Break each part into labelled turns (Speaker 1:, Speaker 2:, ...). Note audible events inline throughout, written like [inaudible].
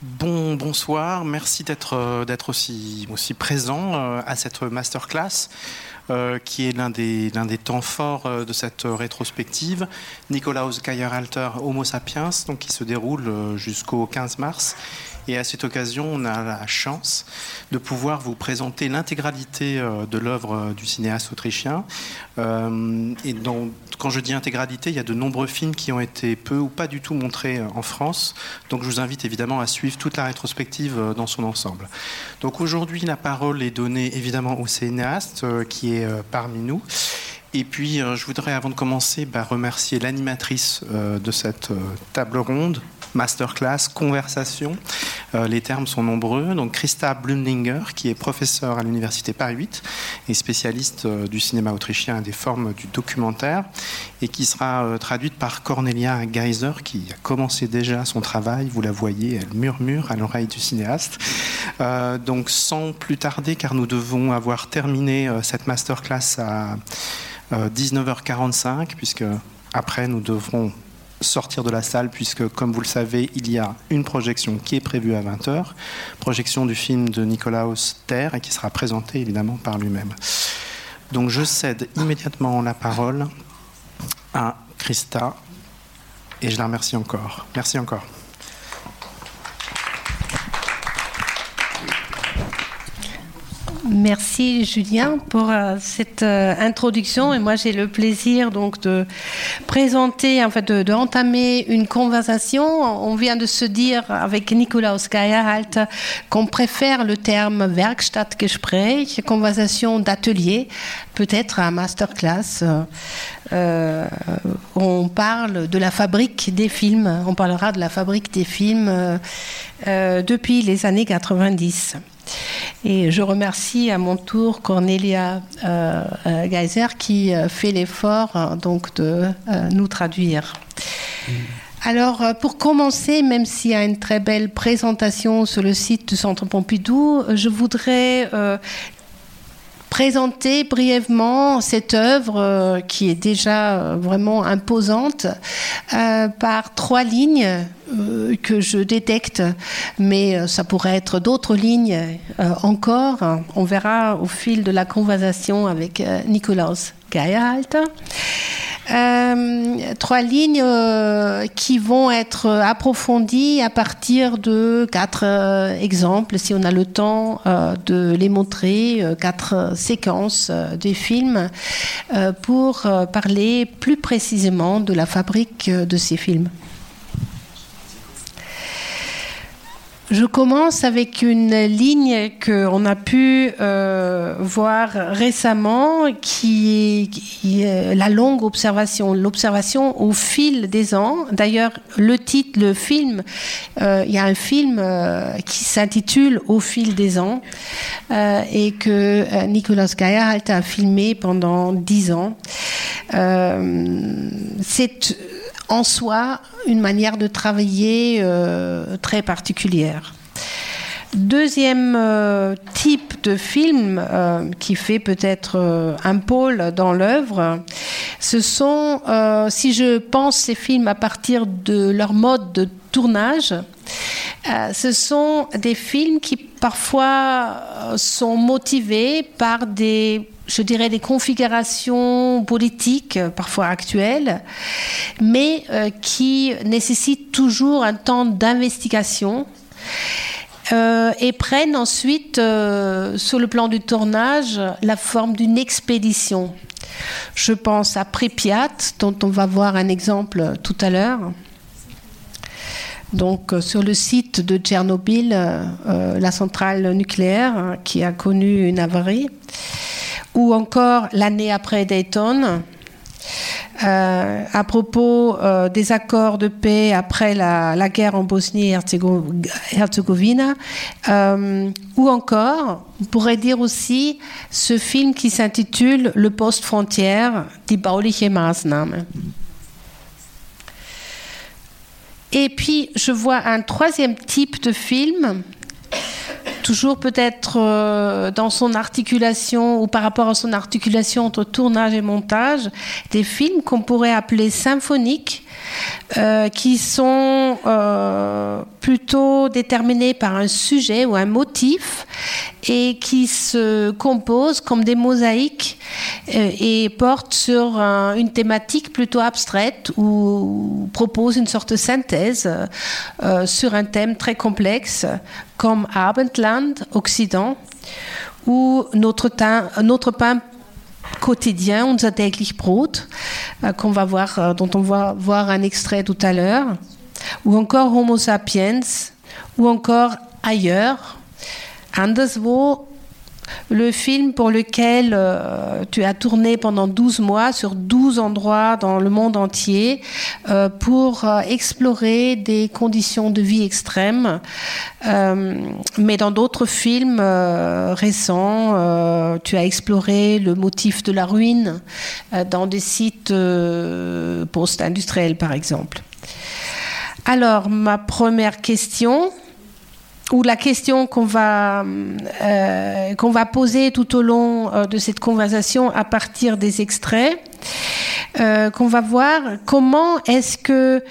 Speaker 1: Bon, bonsoir, merci d'être euh, d'être aussi, aussi présent euh, à cette masterclass. Euh, qui est l'un des, temps forts de cette rétrospective, Nikolaus Geyer-Alter Homo sapiens, donc qui se déroule jusqu'au 15 mars. Et à cette occasion, on a la chance de pouvoir vous présenter l'intégralité de l'œuvre du cinéaste autrichien. Et donc, quand je dis intégralité, il y a de nombreux films qui ont été peu ou pas du tout montrés en France. Donc je vous invite évidemment à suivre toute la rétrospective dans son ensemble. Donc aujourd'hui, la parole est donnée évidemment au cinéaste qui est euh, parmi nous. Et puis, euh, je voudrais, avant de commencer, bah, remercier l'animatrice euh, de cette table ronde, masterclass, conversation. les termes sont nombreux. Donc, Christa Blumlinger, qui est professeure à l'Université Paris 8 et spécialiste du cinéma autrichien et des formes du documentaire, et qui sera traduite par Cornelia Geiser, qui a commencé déjà son travail. Vous la voyez, elle murmure à l'oreille du cinéaste. donc, sans plus tarder, car nous devons avoir terminé cette masterclass à 19h45, puisque après nous devrons sortir de la salle puisque, comme vous le savez, il y a une projection qui est prévue à 20h, projection du film de Nicolaus Terre et qui sera présentée évidemment par lui-même. Donc je cède immédiatement la parole à Christa et je la remercie encore. Merci encore.
Speaker 2: Merci Julien pour euh, cette euh, introduction et moi j'ai le plaisir donc de présenter en fait de, entamer une conversation. On vient de se dire avec Nicolas Geierhalt qu'on préfère le terme Werkstattgespräch, conversation d'atelier, peut-être un masterclass. Euh, on parle de la fabrique des films, on parlera de la fabrique des films depuis les années 90. Et je remercie à mon tour Cornelia euh, euh, Geiser qui euh, fait l'effort donc de nous traduire. Alors, pour commencer, même s'il y a une très belle présentation sur le site du Centre Pompidou, je voudrais présenter brièvement cette œuvre euh, qui est déjà euh, vraiment imposante euh, par trois lignes que je détecte, mais ça pourrait être d'autres lignes encore. On verra au fil de la conversation avec Nicolas Geierhalter. Euh, trois lignes euh, qui vont être approfondies à partir de quatre euh, exemples, si on a le temps de les montrer, quatre séquences des films, pour parler plus précisément de la fabrique de ces films. Je commence avec une ligne qu'on a pu euh, voir récemment, qui est, la longue observation, l'observation au fil des ans. D'ailleurs, le titre, le film, euh, il y a un film euh, qui s'intitule Au fil des ans et que Nicolas Geierhalt a filmé pendant dix ans. En soi une manière de travailler euh, très particulière. Deuxième euh, type de film euh, qui fait peut-être un pôle dans l'œuvre, ce sont, si je pense ces films à partir de leur mode de tournage, ce sont des films qui parfois sont motivés par des je dirais, des configurations politiques, euh, parfois actuelles, mais euh, qui nécessitent toujours un temps d'investigation. Euh, et prennent ensuite, sur le plan du tournage, la forme d'une expédition. Je pense à Pripyat, dont on va voir un exemple tout à l'heure. Donc, sur le site de Tchernobyl, la centrale nucléaire qui a connu une avarie ou encore l'année après Dayton. Euh, à propos euh, des accords de paix après la, guerre en Bosnie-Herzégovine, euh, ou encore, on pourrait dire aussi ce film qui s'intitule Le Post-Frontière, die bauliche Maßnahme. Et puis, je vois un troisième type de film toujours peut-être euh, dans son articulation ou par rapport à son articulation entre tournage et montage, des films qu'on pourrait appeler symphoniques euh, qui sont euh, plutôt déterminés par un sujet ou un motif et qui se composent comme des mosaïques euh, et portent sur un- une thématique plutôt abstraite ou proposent une sorte de synthèse sur un thème très complexe comme Abendland, Occident, ou notre, teint- notre pain quotidien, unser täglich Brot, qu'on va voir, euh, dont on va voir un extrait tout à l'heure, ou encore Homo sapiens, ou encore ailleurs, Anderswo, le film pour lequel euh, tu as tourné pendant 12 mois sur 12 endroits dans le monde entier euh, pour euh, explorer des conditions de vie extrêmes. Mais dans d'autres films récents, tu as exploré le motif de la ruine dans des sites post-industriels, par exemple. Alors, ma première question, ou la question qu'on va, euh, qu'on va poser tout au long euh, de cette conversation à partir des extraits, euh, qu'on va voir comment est-ce que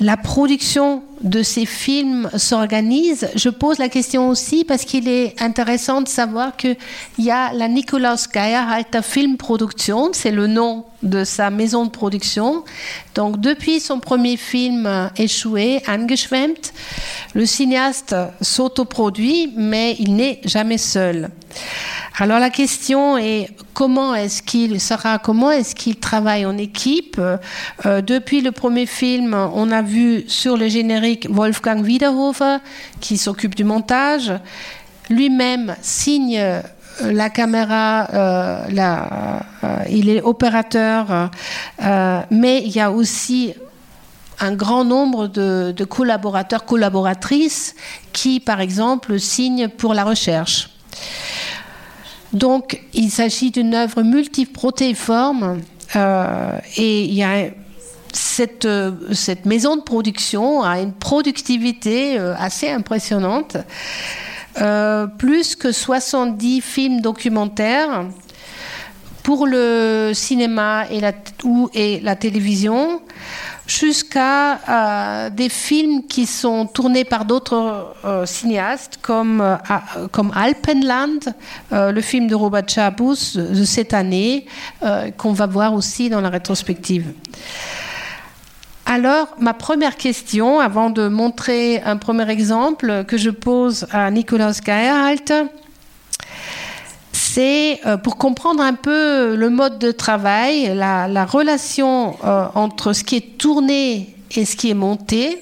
Speaker 2: la production de ces films s'organise. Je pose la question aussi parce qu'il est intéressant de savoir qu'il y a la Nikolaus Geierhalter Filmproduktion, c'est le nom de sa maison de production. Donc depuis son premier film euh, échoué, Angeschwemmt, le cinéaste s'autoproduit, mais il n'est jamais seul. Alors la question est comment est-ce qu'il sera, comment est-ce qu'il travaille en équipe? Euh, Depuis le premier film, on a vu sur le générique Wolfgang Wiederhofer qui s'occupe du montage. Lui-même signe euh, la caméra, euh, euh, il est opérateur, mais il y a aussi un grand nombre de, collaborateurs, collaboratrices qui, par exemple, signent pour la recherche. Donc, il s'agit d'une œuvre multiprotéiforme et il y a cette, euh, cette maison de production a une productivité euh, assez impressionnante. Euh, plus que 70 films documentaires pour le cinéma et la, télévision, jusqu'à des films qui sont tournés par d'autres cinéastes, comme, comme Alpenland, le film de Robert Chabus de, cette année, qu'on va voir aussi dans la rétrospective. Alors, ma première question, avant de montrer un premier exemple que je pose à Nikolaus Geierhalter, c'est euh, pour comprendre un peu le mode de travail, la, la relation euh, entre ce qui est tourné et ce qui est monté.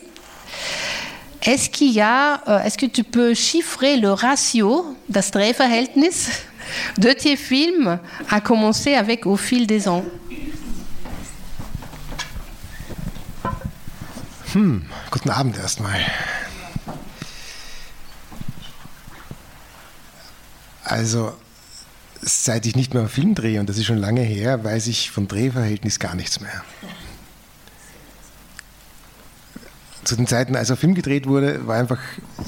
Speaker 2: Est-ce qu'il y a, euh, est-ce que tu peux chiffrer le ratio, das Drehverhältnis, de tes films, à commencer avec au fil des ans?
Speaker 3: Guten Abend erstmal. Also, seit ich nicht mehr Film drehe, und das ist schon lange her, weiß ich von Drehverhältnis gar nichts mehr. Zu den Zeiten, als ein Film gedreht wurde, war einfach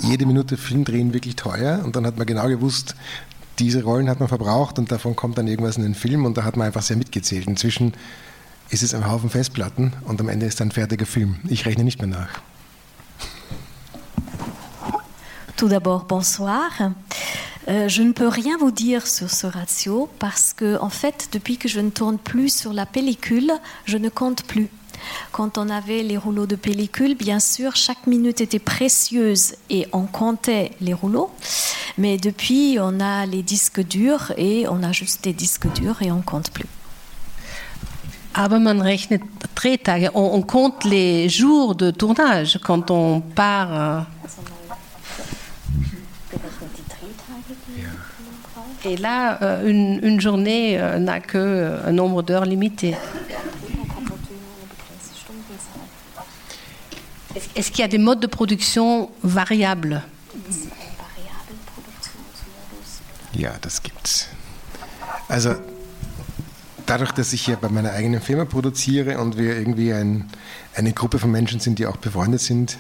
Speaker 3: jede Minute Film drehen wirklich teuer und dann hat man genau gewusst, diese Rollen hat man verbraucht und davon kommt dann irgendwas in den Film und da hat man einfach sehr mitgezählt. Inzwischen ist es ein Haufen Festplatten und am Ende ist ein fertiger Film. Ich rechne nicht mehr nach.
Speaker 4: Tout d'abord, bonsoir. Euh, je ne peux rien vous dire sur ce ratio parce que, en fait, depuis que je ne tourne plus sur la pellicule, je ne compte plus. Quand on avait les rouleaux de pellicule, bien sûr, chaque minute était précieuse et on comptait les rouleaux. Mais depuis, on a les disques durs et on a juste des disques durs et on compte plus.
Speaker 2: Aber man rechnet Drehtage, on, on compte les jours de tournage quand on part. euh, Et là, euh, une, une journée euh, n'a que euh, un nombre d'heures limité. Est-ce est-ce qu'il y a des modes de production variables?
Speaker 3: Ja, das gibt's. Also dadurch, dass ich ja bei meiner eigenen Firma produziere und wir irgendwie ein, eine Gruppe von Menschen sind, die auch befreundet sind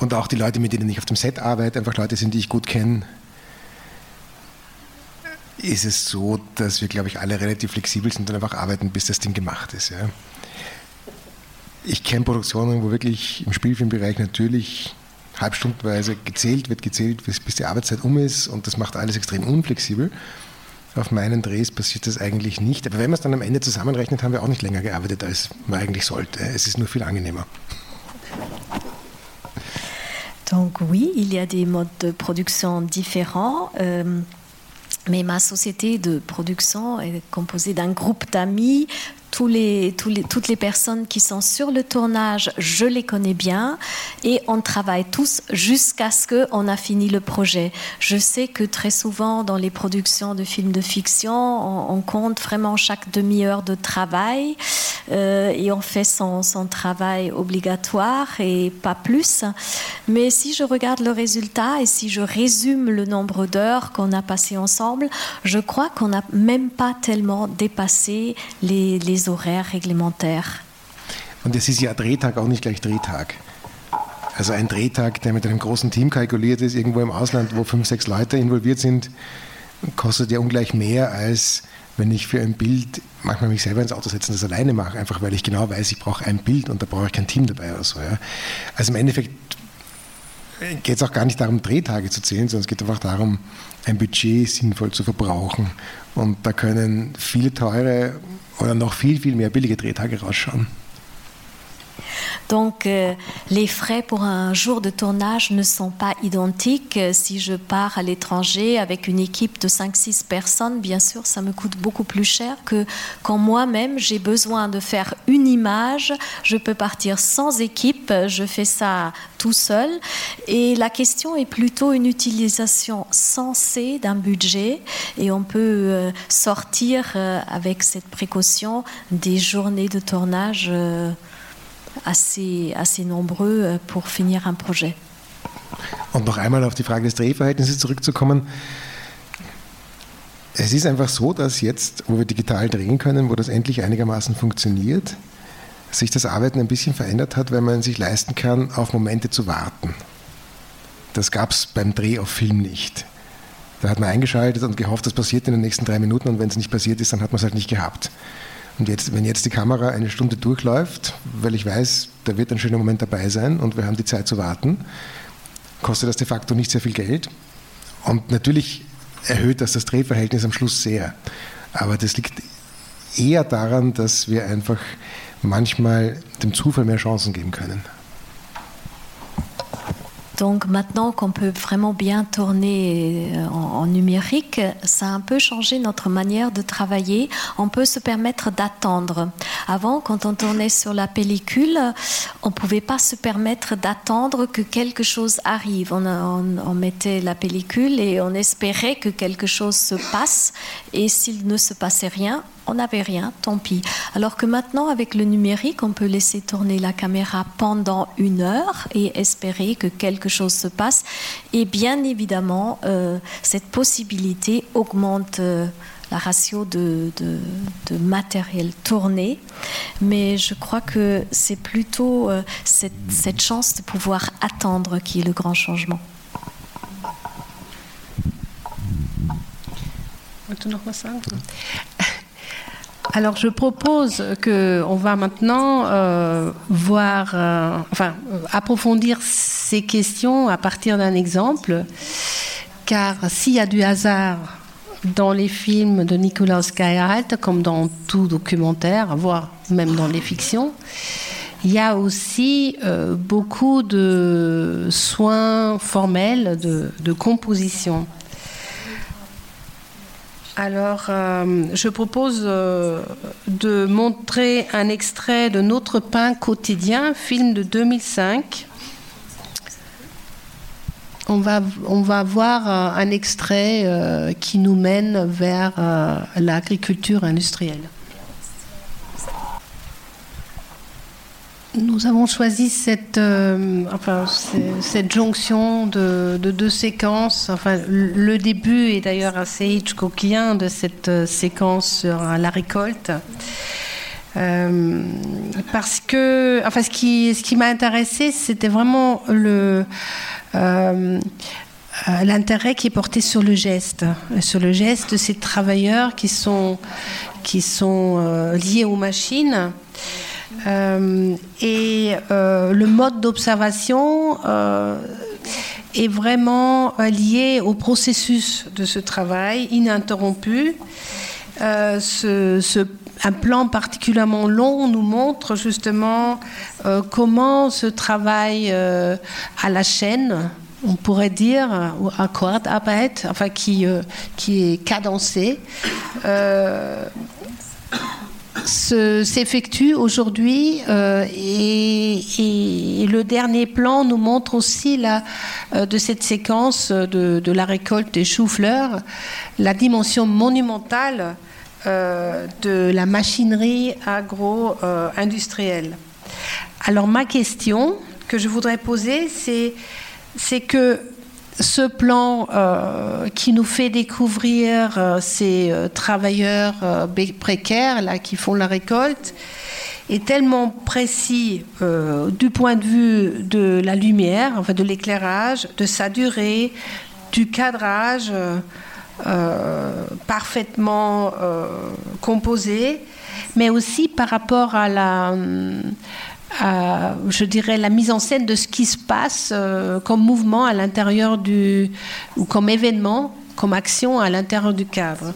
Speaker 3: und auch die Leute, mit denen ich auf dem Set arbeite, einfach Leute sind, die ich gut kenne, ist es so, dass wir, glaube ich, alle relativ flexibel sind und einfach arbeiten, bis das Ding gemacht ist. Ja. ich kenne Produktionen, wo wirklich im Spielfilmbereich natürlich halbstundenweise gezählt wird, gezählt, bis die Arbeitszeit um ist und das macht alles extrem unflexibel. Auf meinen Drehs passiert das eigentlich nicht. Aber wenn man es dann am Ende zusammenrechnet, haben wir auch nicht länger gearbeitet, als man eigentlich sollte. Es ist nur viel angenehmer.
Speaker 4: Donc oui, il y a des modes de production différents. Euh, mais ma société de production est composée d'un groupe d'amis tous les, toutes les personnes qui sont sur le tournage, je les connais bien et on travaille tous jusqu'à ce qu'on a fini le projet. Je sais que très souvent dans les productions de films de fiction, on, compte vraiment chaque demi-heure de travail euh, et on fait son, travail obligatoire et pas plus. Mais si je regarde le résultat et si je résume le nombre d'heures qu'on a passé ensemble, je crois qu'on n'a même pas tellement dépassé les, les Horaires réglementaires.
Speaker 3: Und es ist ja Drehtag auch nicht gleich Drehtag. Also ein Drehtag, der mit einem großen Team kalkuliert ist, irgendwo im Ausland, wo fünf, sechs Leute involviert sind, kostet ja ungleich mehr, als wenn ich für ein Bild manchmal mich selber ins Auto setze und das alleine mache, einfach weil ich genau weiß, ich brauche ein Bild und da brauche ich kein Team dabei oder so. Ja. Also im Endeffekt geht es auch gar nicht darum, Drehtage zu zählen, sondern es geht einfach darum, ein Budget sinnvoll zu verbrauchen. Und da können viele teure oder noch viel, viel mehr billige Drehtage rausschauen.
Speaker 4: Donc euh, les frais pour un jour de tournage ne sont pas identiques. Si je pars à l'étranger avec une équipe de 5-6 personnes, bien sûr, ça me coûte beaucoup plus cher que quand moi-même j'ai besoin de faire une image. Je peux partir sans équipe, je fais ça tout seul. Et la question est plutôt une utilisation sensée d'un budget et on peut euh, sortir euh, avec cette précaution des journées de tournage assez, assez nombreux euh, pour finir un projet.
Speaker 3: Und noch einmal auf die Frage des Drehverhältnisses zurückzukommen. Es ist einfach so, dass jetzt, wo wir digital drehen können, wo das endlich einigermaßen funktioniert, sich das Arbeiten ein bisschen verändert hat, weil man sich leisten kann, auf Momente zu warten. Das gab es beim Dreh auf Film nicht. Da hat man eingeschaltet und gehofft, das passiert in den nächsten drei Minuten und wenn es nicht passiert ist, dann hat man es halt nicht gehabt. Und jetzt, wenn jetzt die Kamera eine Stunde durchläuft, weil ich weiß, da wird ein schöner Moment dabei sein und wir haben die Zeit zu warten, kostet das de facto nicht sehr viel Geld. Und natürlich erhöht das das Drehverhältnis am Schluss sehr. Aber das liegt eher daran, dass wir einfach manchmal dem Zufall mehr Chancen geben können.
Speaker 4: Donc maintenant qu'on peut vraiment bien tourner euh, en, numérique, ça a un peu changé notre manière de travailler. On peut se permettre d'attendre. Avant, quand on tournait sur la pellicule, on ne pouvait pas se permettre d'attendre que quelque chose arrive. On, on, mettait la pellicule et on espérait que quelque chose se passe. Et s'il ne se passait rien, on n'avait rien, tant pis. Alors que maintenant, avec le numérique, on peut laisser tourner la caméra pendant une heure et espérer que quelque chose se passe. Et bien évidemment, euh, cette possibilité augmente. Euh, la ratio de, matériel tourné, mais je crois que c'est plutôt euh, cette, cette chance de pouvoir attendre qui est le grand changement.
Speaker 2: Alors je propose que on va maintenant euh, voir, euh, enfin approfondir ces questions à partir d'un exemple, car s'il y a du hasard dans les films de Nicolas Skyhalt, comme dans tout documentaire, voire même dans les fictions, il y a aussi euh, beaucoup de soins formels de composition. Alors, euh, je propose euh, de montrer un extrait de Notre pain quotidien, film de 2005. On va, on va voir euh, un extrait qui nous mène vers l'agriculture industrielle. Nous avons choisi cette, euh, enfin, cette jonction de, deux séquences. Enfin, le début est d'ailleurs assez Hitchcockien de cette euh, séquence sur la récolte. Euh, parce que, enfin, ce qui, m'a intéressé, c'était vraiment l'intérêt qui est porté sur le geste, sur le geste de ces travailleurs qui sont liés aux machines Euh, et euh, le mode d'observation euh, est vraiment lié au processus de ce travail ininterrompu. Ce, ce, un plan particulièrement long nous montre justement comment ce travail à la chaîne, on pourrait dire, ou à Quadarbeit, enfin qui, qui est cadencé, s'effectue aujourd'hui euh, et, le dernier plan nous montre aussi euh, de cette séquence de, la récolte des choux-fleurs la dimension monumentale euh, de la machinerie agro-industrielle. Alors ma question que je voudrais poser, c'est que ce plan euh, qui nous fait découvrir euh, ces euh, travailleurs précaires là, qui font la récolte est tellement précis du point de vue de la lumière, enfin de l'éclairage, de sa durée, du cadrage parfaitement composé, mais aussi par rapport à la je dirais, la mise en scène de ce qui se passe euh, comme mouvement à l'intérieur du, ou comme événement, comme action à l'intérieur du cadre.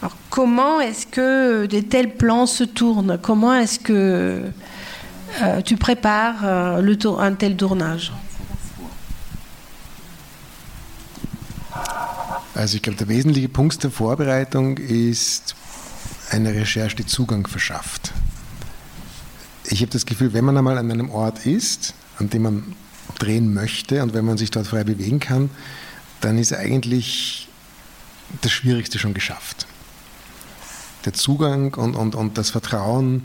Speaker 2: Alors, comment est-ce que de tels plans se tournent? Comment est-ce que euh, tu prépares euh, un tel tournage?
Speaker 3: Also ich glaube, der wesentliche Punkt der Vorbereitung ist eine Recherche, die Zugang verschafft. Ich habe das Gefühl, wenn man einmal an einem Ort ist, an dem man drehen möchte und wenn man sich dort frei bewegen kann, dann ist eigentlich das Schwierigste schon geschafft. Der Zugang und, und, und das Vertrauen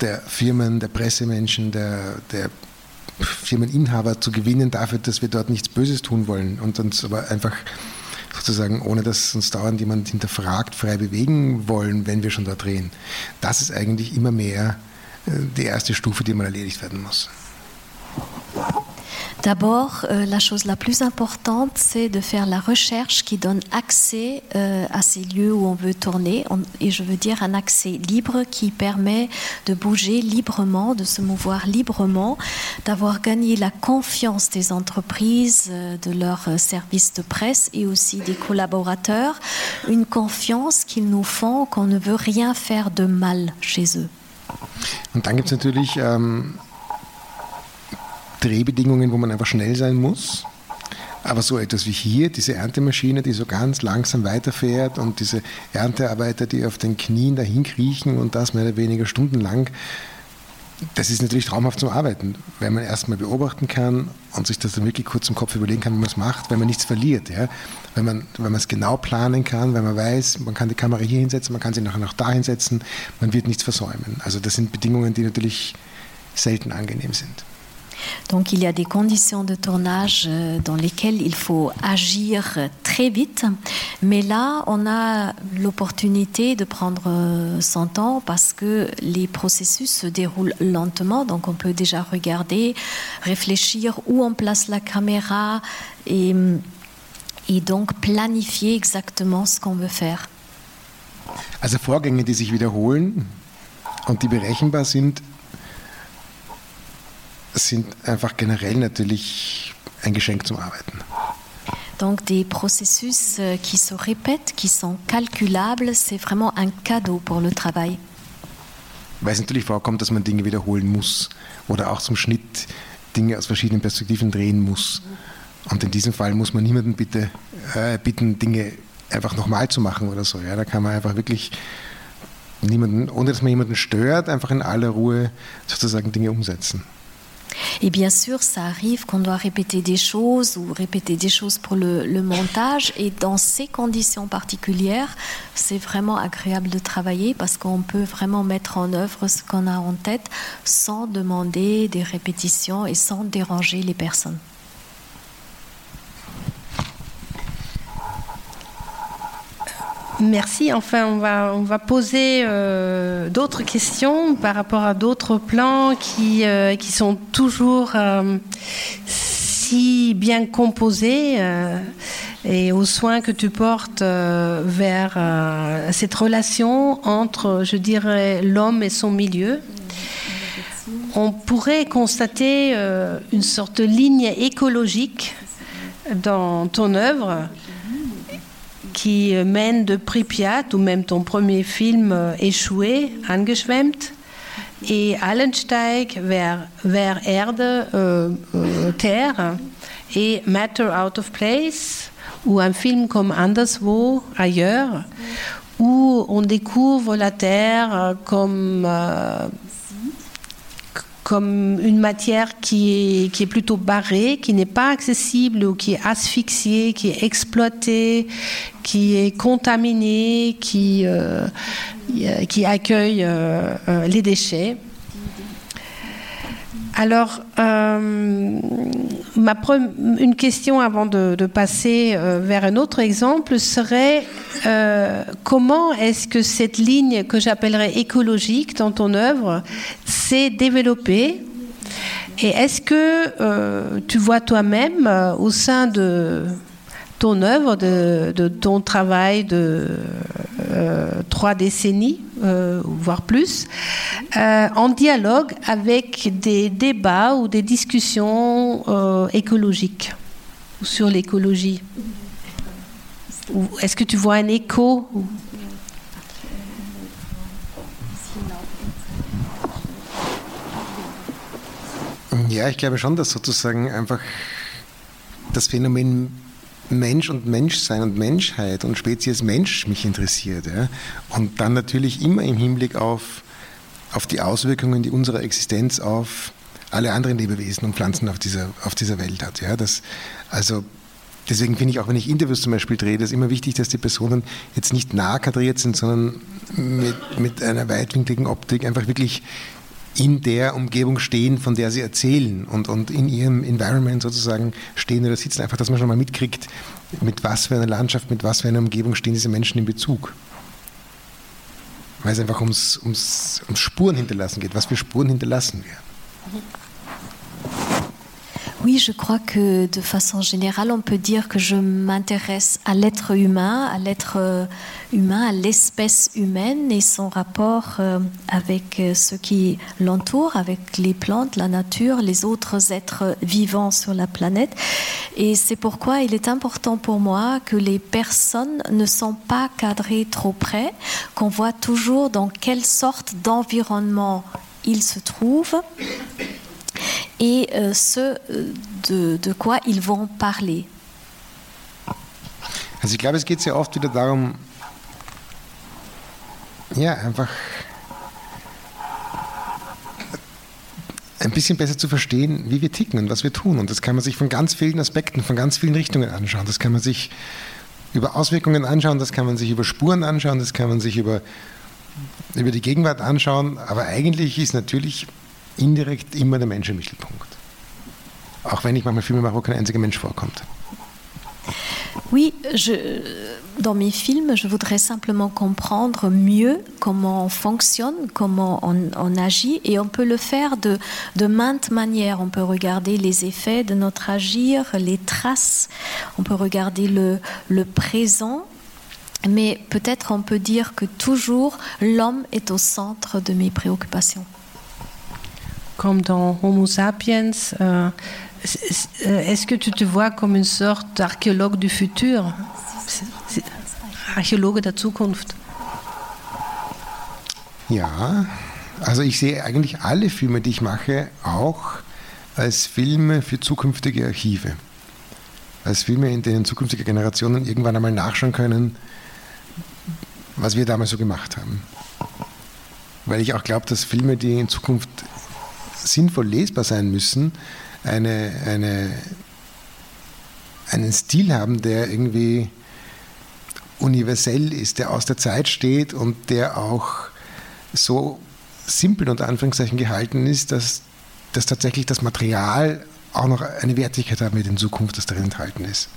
Speaker 3: der Firmen, der Pressemenschen, der, der Firmeninhaber zu gewinnen dafür, dass wir dort nichts Böses tun wollen und uns aber einfach sozusagen, ohne dass uns dauernd jemand hinterfragt, frei bewegen wollen, wenn wir schon dort drehen. Das ist eigentlich immer mehr die erste Stufe, die erledigt werden.
Speaker 4: D'abord, euh, la chose la plus importante, c'est de faire la recherche qui donne accès euh, à ces lieux où on veut tourner, et je veux dire un accès libre qui permet de bouger librement, de se mouvoir librement, d'avoir gagné la confiance des entreprises, euh, de leurs services de presse et aussi des collaborateurs, une confiance qu'ils nous font qu'on ne veut rien faire de mal chez eux.
Speaker 3: Und dann gibt es natürlich ähm, Drehbedingungen, wo man einfach schnell sein muss. Aber so etwas wie hier, diese Erntemaschine, die so ganz langsam weiterfährt und diese Erntearbeiter, die auf den Knien dahin kriechen und das mehr oder weniger stundenlang, das ist natürlich traumhaft zum Arbeiten, weil man erstmal beobachten kann und sich das dann wirklich kurz im Kopf überlegen kann, wie man es macht, weil man nichts verliert. Ja? Weil man es genau planen kann, weil man weiß, man kann die Kamera hier hinsetzen, man kann sie nachher noch da hinsetzen, man wird nichts versäumen. Also das sind Bedingungen, die natürlich selten angenehm sind.
Speaker 4: Donc il y a des conditions de tournage euh, dans lesquelles il faut agir très vite, mais là on a l'opportunité de prendre euh, son temps parce que les processus se déroulent lentement, donc on peut déjà regarder, réfléchir où on place la caméra et, et donc planifier exactement ce qu'on veut faire.
Speaker 3: Also Vorgänge, die sich wiederholen und die berechenbar sind, sind einfach generell natürlich ein Geschenk zum Arbeiten.
Speaker 4: Donc des processus euh, qui se répètent, qui sont calculables, c'est vraiment un cadeau pour le travail.
Speaker 3: Weil es natürlich vorkommt, dass man Dinge wiederholen muss oder auch zum Schnitt Dinge aus verschiedenen Perspektiven drehen muss. Und in diesem Fall muss man niemanden bitte äh, bitten, Dinge einfach nochmal zu machen oder so. Ja, da kann man einfach wirklich niemanden, ohne dass man jemanden stört, einfach in aller Ruhe sozusagen Dinge umsetzen.
Speaker 4: Et bien sûr, ça arrive qu'on doit répéter des choses ou répéter des choses pour le, montage. Et dans ces conditions particulières, c'est vraiment agréable de travailler parce qu'on peut vraiment mettre en œuvre ce qu'on a en tête sans demander des répétitions et sans déranger les personnes.
Speaker 2: Merci. Enfin, on va, on va poser euh, d'autres questions par rapport à d'autres plans qui, euh, qui sont toujours euh, si bien composés et aux soins que tu portes vers cette relation entre, je dirais, l'homme et son milieu. on pourrait constater une sorte de ligne écologique dans ton œuvre qui mène de Pripyat, ou même ton premier film euh, échoué, Angeschwemmt, et Allensteig vers, vers Erde, euh, euh, Terre, et Matter Out of Place, ou un film comme Anderswo, ailleurs, où on découvre la Terre comme comme une matière qui est, qui est plutôt barrée, qui n'est pas accessible ou qui est asphyxiée, qui est exploitée, qui est contaminée, qui, euh, qui accueille euh, euh, les déchets. Alors, euh, une question avant de, passer euh, vers un autre exemple serait euh, comment est-ce que cette ligne que j'appellerais écologique dans ton œuvre s'est développée? Et est-ce que tu vois toi-même au sein de ton œuvre, de, ton travail de euh, trois décennies, euh, voire plus, euh, en dialogue avec des débats ou des discussions écologiques sur l'écologie. Est-ce que tu vois un écho
Speaker 3: Ja, ich glaube schon, dass sozusagen einfach Mensch und Menschsein und Menschheit und Spezies Mensch mich interessiert. Ja? Und dann natürlich immer im Hinblick auf, auf die Auswirkungen, die unsere Existenz auf alle anderen Lebewesen und Pflanzen auf dieser, auf dieser Welt hat. Ja? Das, also deswegen finde ich auch, wenn ich Interviews zum Beispiel drehe, das immer wichtig, dass die Personen jetzt nicht nah kadriert sind, sondern mit, mit einer weitwinkligen Optik einfach wirklich in der Umgebung stehen, von der sie erzählen und, und in ihrem Environment sozusagen stehen oder sitzen. Einfach, dass man schon mal mitkriegt, mit was für einer Landschaft, mit was für einer Umgebung stehen diese Menschen in Bezug. Weil es einfach ums, ums, ums Spuren hinterlassen geht. Was für Spuren hinterlassen wir?
Speaker 4: Oui, je crois que de façon générale, on peut dire que je m'intéresse à l'être humain, à l'être euh, humain, à l'espèce humaine et son rapport euh, avec euh, ce qui l'entoure, avec les plantes, la nature, les autres êtres vivants sur la planète. Et c'est pourquoi il est important pour moi que les personnes ne sont pas cadrées trop près, qu'on voit toujours dans quelle sorte d'environnement ils se trouvent et euh, ce euh, de, de quoi ils vont parler.
Speaker 3: Also ich glaube, es geht sehr oft wieder darum, ja, einfach ein bisschen besser zu verstehen, wie wir ticken und was wir tun. Und das kann man sich von ganz vielen Aspekten, von ganz vielen Richtungen anschauen. Das kann man sich über Auswirkungen anschauen, das kann man sich über Spuren anschauen, das kann man sich über, über die Gegenwart anschauen. Aber eigentlich ist natürlich indirekt immer der Mensch im Mittelpunkt. Auch wenn ich manchmal Filme mache, wo kein einziger Mensch vorkommt.
Speaker 4: Oui, dans mes films, je voudrais simplement comprendre mieux comment on fonctionne, comment on, agit, et on peut le faire de, de maintes manières. On peut regarder les effets de notre agir, les traces, on peut regarder le, le présent, mais peut-être on peut dire que toujours l'homme est au centre de mes préoccupations.
Speaker 2: Comme dans Homo sapiens, euh, euh, est-ce que tu te vois comme une sorte d'archéologue du futur Archäologe der Zukunft
Speaker 3: Ja, also ich sehe eigentlich alle Filme, die ich mache, auch als Filme für zukünftige Archive. Als Filme, in denen zukünftige Generationen irgendwann einmal nachschauen können, was wir damals so gemacht haben. Weil ich auch glaube, dass Filme, die in Zukunft sinnvoll lesbar sein müssen, eine, eine, einen Stil haben, der irgendwie universell ist, der aus der Zeit steht und der auch so simpel unter Anführungszeichen gehalten ist, dass, dass tatsächlich das Material auch noch eine Wertigkeit hat mit in Zukunft, das darin enthalten ist.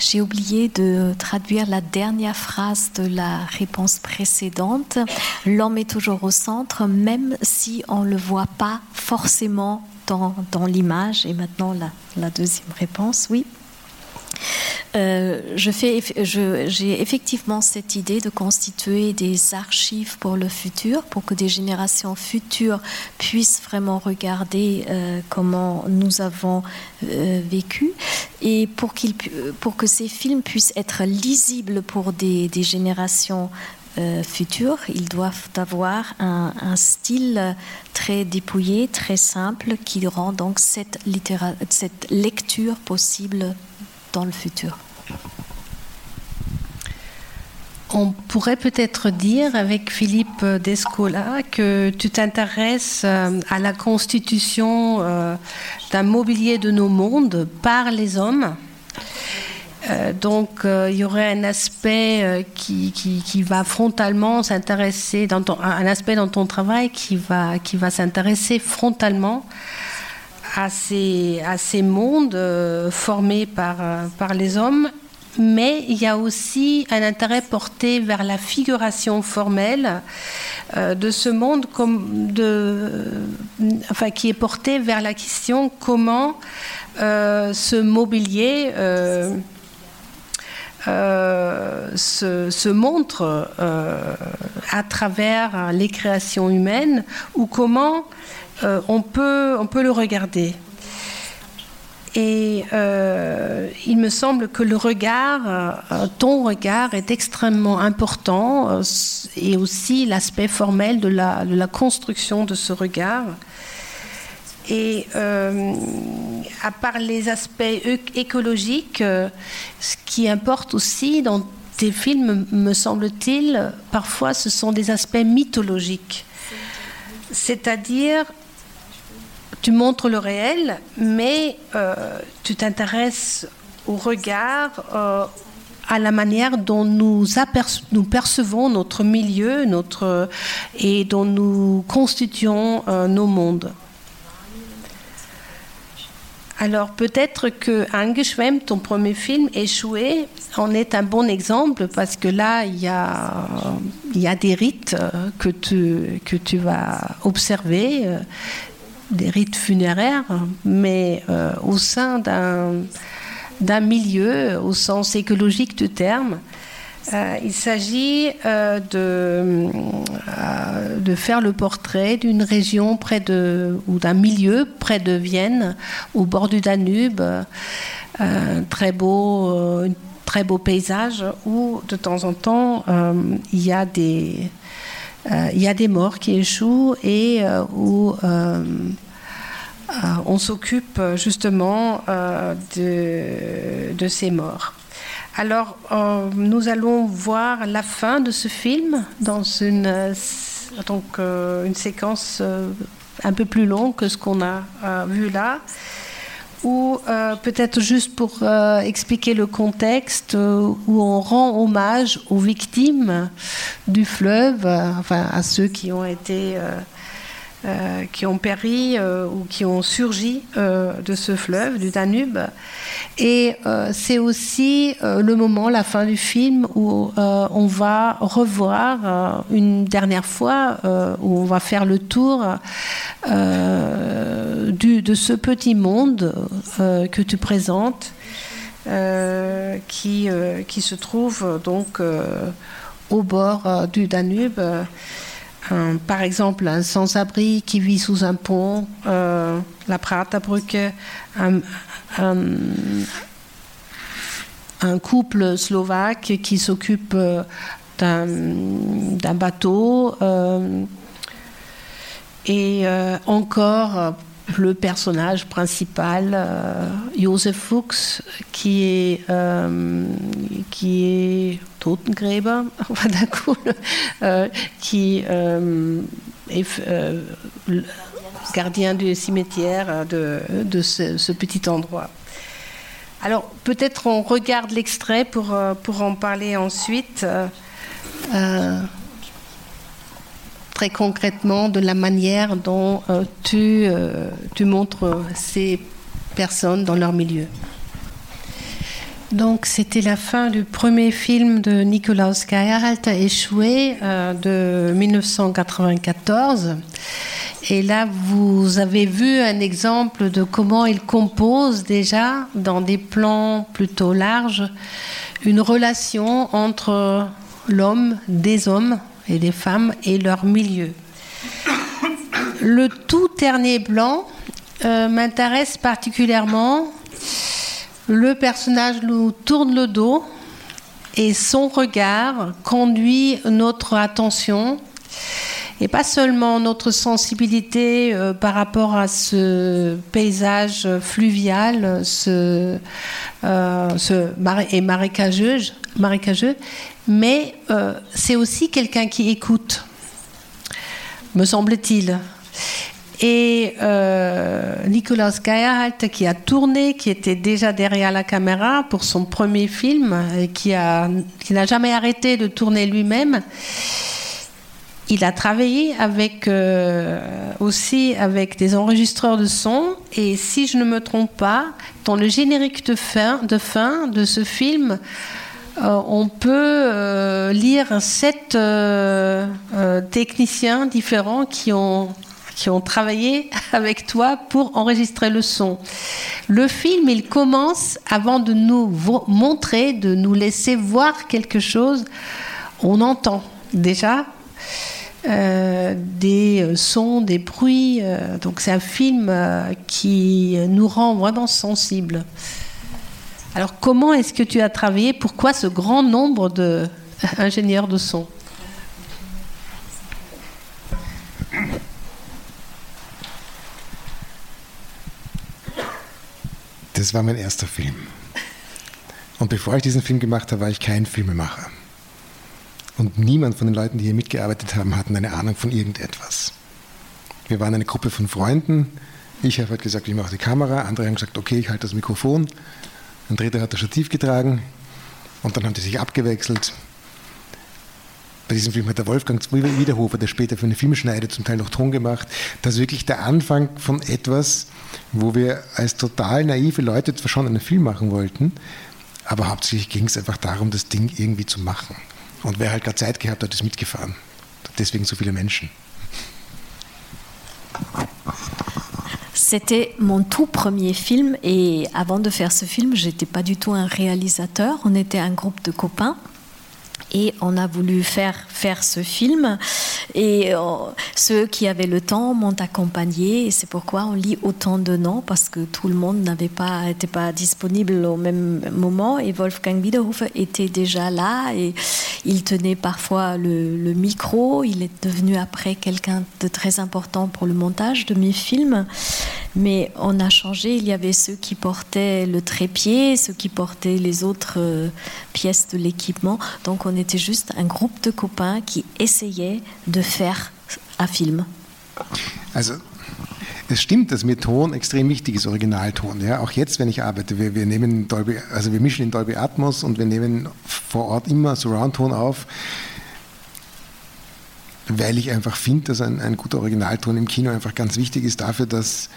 Speaker 4: J'ai oublié de traduire la dernière phrase de la réponse précédente. L'homme est toujours au centre, même si on ne le voit pas forcément dans, l'image. Et maintenant, la deuxième réponse, oui. Euh, j'ai effectivement cette idée de constituer des archives pour le futur, pour que des générations futures puissent vraiment regarder euh, comment nous avons euh, vécu et pour, pour que ces films puissent être lisibles pour des, générations euh, futurs, ils doivent avoir un, style très dépouillé, très simple, qui rend donc cette lecture possible dans le futur.
Speaker 2: On pourrait peut-être dire avec Philippe Descola que tu t'intéresses euh, à la constitution euh, d'un mobilier de nos mondes par les hommes. Euh, donc il y aurait un aspect qui, va frontalement s'intéresser, un aspect dans ton travail qui va, qui va s'intéresser frontalement à ces, mondes formés par, par les hommes. Mais il y a aussi un intérêt porté vers la figuration formelle euh, de ce monde, qui est porté vers la question comment euh, ce mobilier euh, se, montre à travers les créations humaines ou comment on, peut, on peut le regarder. Et euh, il me semble que le regard, euh, ton regard est extrêmement important euh, et aussi l'aspect formel de la, de la, construction de ce regard. Et à part les aspects écologiques, ce qui importe aussi dans tes films, me semble-t-il, parfois ce sont des aspects mythologiques. C'est-à-dire tu montres le réel, mais euh, tu t'intéresses au regard, euh, à la manière dont nous, nous, percevons notre milieu notre, et dont nous constituons euh, nos mondes. Alors peut-être que Angeschwem, ton premier film, Échoué, en est un bon exemple parce que là, il y a, y a des rites que tu, que tu vas observer des rites funéraires, mais euh, au sein d'un milieu, au sens écologique du terme. Euh, il s'agit euh, de, faire le portrait d'une région près de, ou d'un milieu près de Vienne, au bord du Danube, très beau, très beau paysage où de temps en temps il y a des, il y a des morts qui échouent et euh, où euh, on s'occupe justement de, de, ces morts. Alors, nous allons voir la fin de ce film dans une, donc, une séquence un peu plus longue que ce qu'on a vu là ou euh, peut-être juste pour euh, expliquer le contexte, euh, où on rend hommage aux victimes du fleuve, enfin à ceux qui ont été euh, qui ont péri euh, ou qui ont surgi euh, de ce fleuve, du Danube. Et c'est aussi le moment, la fin du film, où on va revoir une dernière fois, où on va faire le tour de ce petit monde que tu présentes. qui, qui se trouve donc au bord du Danube par exemple, un sans-abri qui vit sous un pont, euh, la Praterbrücke, un, un, couple slovaque qui s'occupe euh, d'un bateau, euh, et encore le personnage principal, euh, Fuchs, qui est, euh, qui est Totengräber, euh, qui euh, est gardien du cimetière de, de ce, petit endroit. Alors peut-être on regarde l'extrait pour, pour en parler ensuite très concrètement de la manière dont euh, tu, euh, tu montres ces personnes dans leur milieu. Donc c'était la fin du premier film de Nikolaus Geierhalter, Échoué, euh, de 1994. Et là, vous avez vu un exemple de comment il compose déjà, dans des plans plutôt larges, une relation entre l'homme, des hommes et des femmes et leur milieu. Le tout dernier plan euh, m'intéresse particulièrement. Le personnage nous tourne le dos et son regard conduit notre attention et pas seulement notre sensibilité euh, par rapport à ce paysage fluvial, ce, euh, et marécageux, marécageux mais euh, c'est aussi quelqu'un qui écoute, me semble-t-il. Et euh, Nicolas Geierhalt, qui a tourné, qui était déjà derrière la caméra pour son premier film, et qui, n'a jamais arrêté de tourner lui-même, il a travaillé euh, aussi avec des enregistreurs de son. Et si je ne me trompe pas, dans le générique de fin de, ce film, euh, on peut lire sept techniciens différents qui ont qui ont travaillé avec toi pour enregistrer le son. Le film, il commence avant de nous montrer, de nous laisser voir quelque chose. On entend déjà euh, des sons, des bruits. Euh, donc c'est un film euh, qui nous rend vraiment sensibles. Alors comment est-ce que tu as travaillé? Pourquoi ce grand nombre d'ingénieurs [laughs] de son?
Speaker 3: Das war mein erster Film. Und bevor ich diesen Film gemacht habe, war ich kein Filmemacher. Und niemand von den Leuten, die hier mitgearbeitet haben, hatten eine Ahnung von irgendetwas. Wir waren eine Gruppe von Freunden. Ich habe halt gesagt, ich mache die Kamera. Andere haben gesagt, okay, ich halte das Mikrofon. Ein dritter hat das Stativ getragen. Und dann haben die sich abgewechselt. Bei diesem Film hat der Wolfgang Wiederhofer, der später für eine Filmschneide zum Teil noch Ton gemacht, das ist wirklich der Anfang von etwas, wo wir als total naive Leute zwar schon einen Film machen wollten, aber hauptsächlich ging es einfach darum, das Ding irgendwie zu machen. Und wer halt gerade Zeit gehabt hat, ist mitgefahren. Deswegen so viele Menschen.
Speaker 4: C'était mon tout premier film et avant de faire ce film, j'étais pas du tout un réalisateur. On était un groupe de copains et on a voulu faire faire ce film. Et euh, ceux qui avaient le temps m'ont accompagné. C'est pourquoi on lit autant de noms parce que tout le monde n'avait pas pas disponible au même moment. Et Wolfgang Wiederhofer était déjà là. Et il tenait parfois le, micro. Il est devenu après quelqu'un de très important pour le montage de mes films. Mais on a changé. Il y avait ceux qui portaient le trépied ceux qui portaient les autres euh, pièces de l'équipement. Donc on était juste un groupe de copains qui essayaient de faire un Film.
Speaker 3: Also es stimmt, dass mir Ton extrem wichtig ist, Originalton. Ja? Auch jetzt, wenn ich arbeite, wir, wir, nehmen Dolby, also wir mischen in Dolby Atmos und wir nehmen vor Ort immer Surround-Ton auf, weil ich einfach finde, dass ein, ein, guter Originalton im Kino einfach ganz wichtig ist dafür, dass,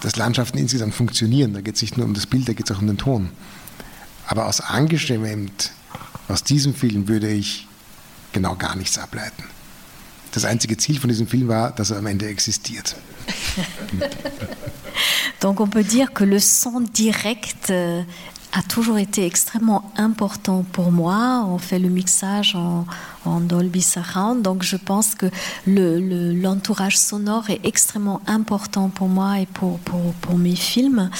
Speaker 3: dass Landschaften insgesamt funktionieren. Da geht es nicht nur um das Bild, da geht es auch um den Ton. Aber aus angeschwemmt aus diesem Film würde ich genau gar nichts ableiten. Das einzige Ziel von diesem Film war, dass er am Ende existiert. [laughs]
Speaker 4: Donc on peut dire que le son direct euh, a toujours été extrêmement important pour moi. On fait le mixage en, Dolby Surround, donc je pense que l'entourage le, sonore est extrêmement important pour moi et pour, pour, mes films.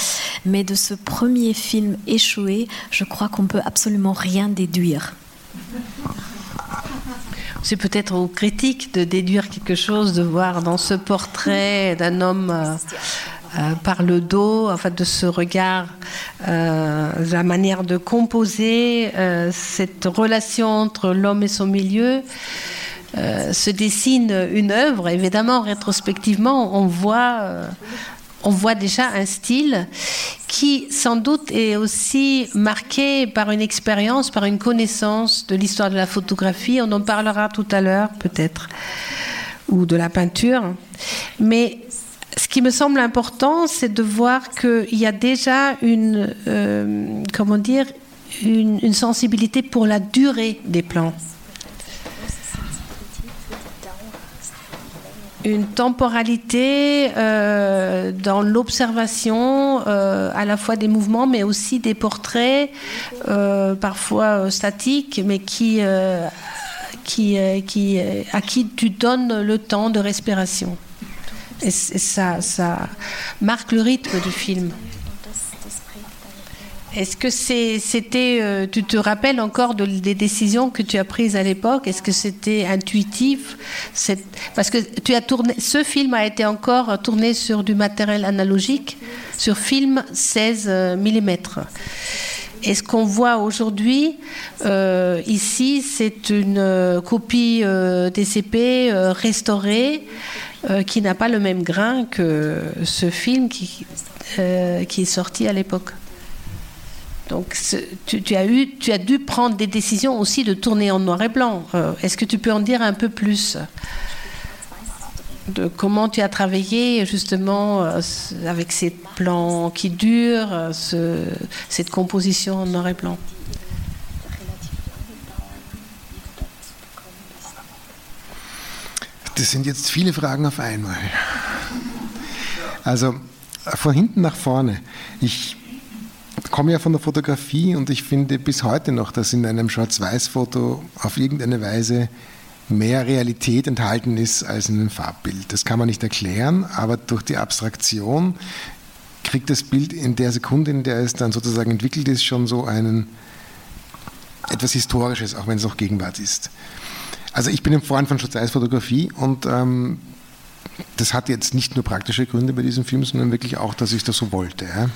Speaker 4: Mais de ce premier film échoué, je crois qu'on peut absolument rien déduire.
Speaker 2: C'est peut-être aux critiques de déduire quelque chose, de voir dans ce portrait d'un homme euh, par le dos, enfin de ce regard, euh, la manière de composer euh, cette relation entre l'homme et son milieu. Se dessine une œuvre. Évidemment, rétrospectivement, on voit, on voit déjà un style qui, sans doute, est aussi marqué par une expérience, par une connaissance de l'histoire de la photographie. On en parlera tout à l'heure, peut-être, ou de la peinture. Mais qui me semble important, c'est de voir qu'il y a déjà une, euh, comment dire, une, sensibilité pour la durée des plans. une temporalité euh, dans l'observation euh, à la fois des mouvements mais aussi des portraits parfois statiques mais qui, à qui tu donnes le temps de respiration. Et, ça, marque le rythme du film. Est-ce que c'était, euh, tu te rappelles encore des décisions que tu as prises à l'époque? Est-ce que c'était intuitif Parce que tu as tourné, ce film a été encore tourné sur du matériel analogique, sur film 16 euh, mm. Et ce qu'on voit aujourd'hui, euh, ici, c'est une copie DCP restaurée qui n'a pas le même grain que ce film qui, qui est sorti à l'époque. Donc tu, as dû prendre des décisions aussi de tourner en noir et blanc. Euh, est-ce que tu peux en dire un peu plus de comment tu as travaillé justement euh, avec ces plans qui durent, euh, cette composition en noir et blanc?
Speaker 3: Das sind jetzt viele Fragen auf einmal. Also von hinten nach vorne. Ich komme ja von der Fotografie und ich finde bis heute noch, dass in einem Schwarz-Weiß-Foto auf irgendeine Weise mehr Realität enthalten ist als in einem Farbbild. Das kann man nicht erklären, aber durch die Abstraktion kriegt das Bild in der Sekunde, in der es dann sozusagen entwickelt ist, schon so einen etwas Historisches, auch wenn es noch Gegenwart ist. Also ich bin ein Freund von Schwarz-Weiß-Fotografie und ähm, das hat jetzt nicht nur praktische Gründe bei diesem Film, sondern wirklich auch, dass ich das so wollte. Ja.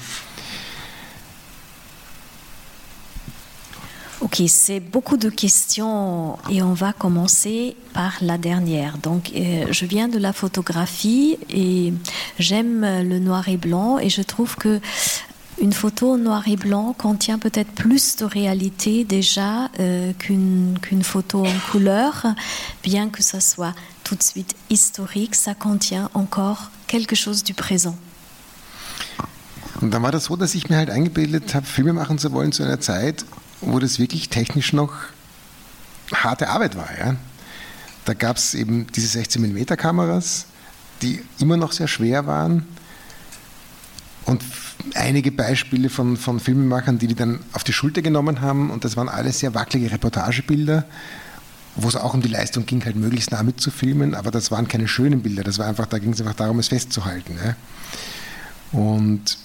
Speaker 4: Ok, c'est beaucoup de questions et on va commencer par la dernière. Donc, euh, je viens de la photographie et j'aime le noir et blanc et je trouve que une photo noir et blanc contient peut-être plus de réalité déjà euh, qu'une photo en couleur, bien que ça soit tout de suite historique, ça contient encore quelque chose du présent.
Speaker 3: Und dann war das so, dass ich mir halt eingebildet habe, Filme machen zu wollen zu einer Zeit, wo das wirklich technisch noch harte Arbeit war. Ja? Da gab es eben diese 16mm Kameras, die immer noch sehr schwer waren und einige Beispiele von, von Filmemachern, die die dann auf die Schulter genommen haben und das waren alles sehr wackelige Reportagebilder, wo es auch um die Leistung ging, halt möglichst nah mitzufilmen, aber das waren keine schönen Bilder, das war einfach, da ging es einfach darum, es festzuhalten. Ja? Und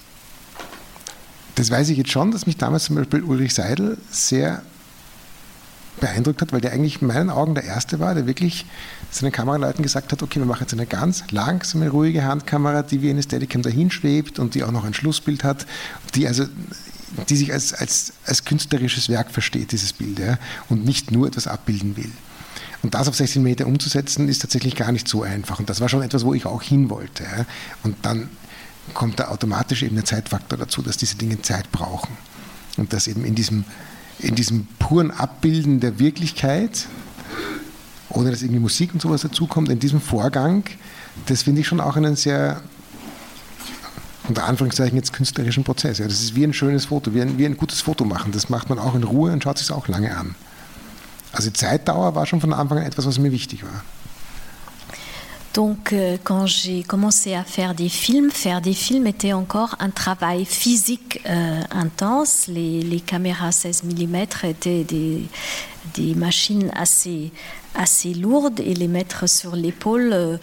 Speaker 3: das weiß ich jetzt schon, dass mich damals zum Beispiel Ulrich Seidel sehr beeindruckt hat, weil der eigentlich in meinen Augen der Erste war, der wirklich seinen Kameraleuten gesagt hat, okay, wir machen jetzt eine ganz langsame, ruhige Handkamera, die wie eine Steadicam dahin schwebt und die auch noch ein Schlussbild hat, die also die sich als, als, als künstlerisches Werk versteht, dieses Bild, ja, und nicht nur etwas abbilden will. Und das auf 16 Meter umzusetzen, ist tatsächlich gar nicht so einfach. Und das war schon etwas, wo ich auch hin wollte. Ja. Und dann kommt da automatisch eben der Zeitfaktor dazu, dass diese Dinge Zeit brauchen. Und dass eben in diesem, in diesem puren Abbilden der Wirklichkeit, ohne dass irgendwie Musik und sowas dazukommt, in diesem Vorgang, das finde ich schon auch einen sehr, unter Anführungszeichen jetzt künstlerischen Prozess. Ja, das ist wie ein schönes Foto, wie ein, wie ein gutes Foto machen. Das macht man auch in Ruhe und schaut sich auch lange an. Also Zeitdauer war schon von Anfang an etwas, was mir wichtig war.
Speaker 4: Donc, euh, quand j'ai commencé à faire des films, faire des films était encore un travail physique euh, intense. Les, caméras 16 mm étaient des machines assez, assez lourdes et les mettre sur l'épaule euh,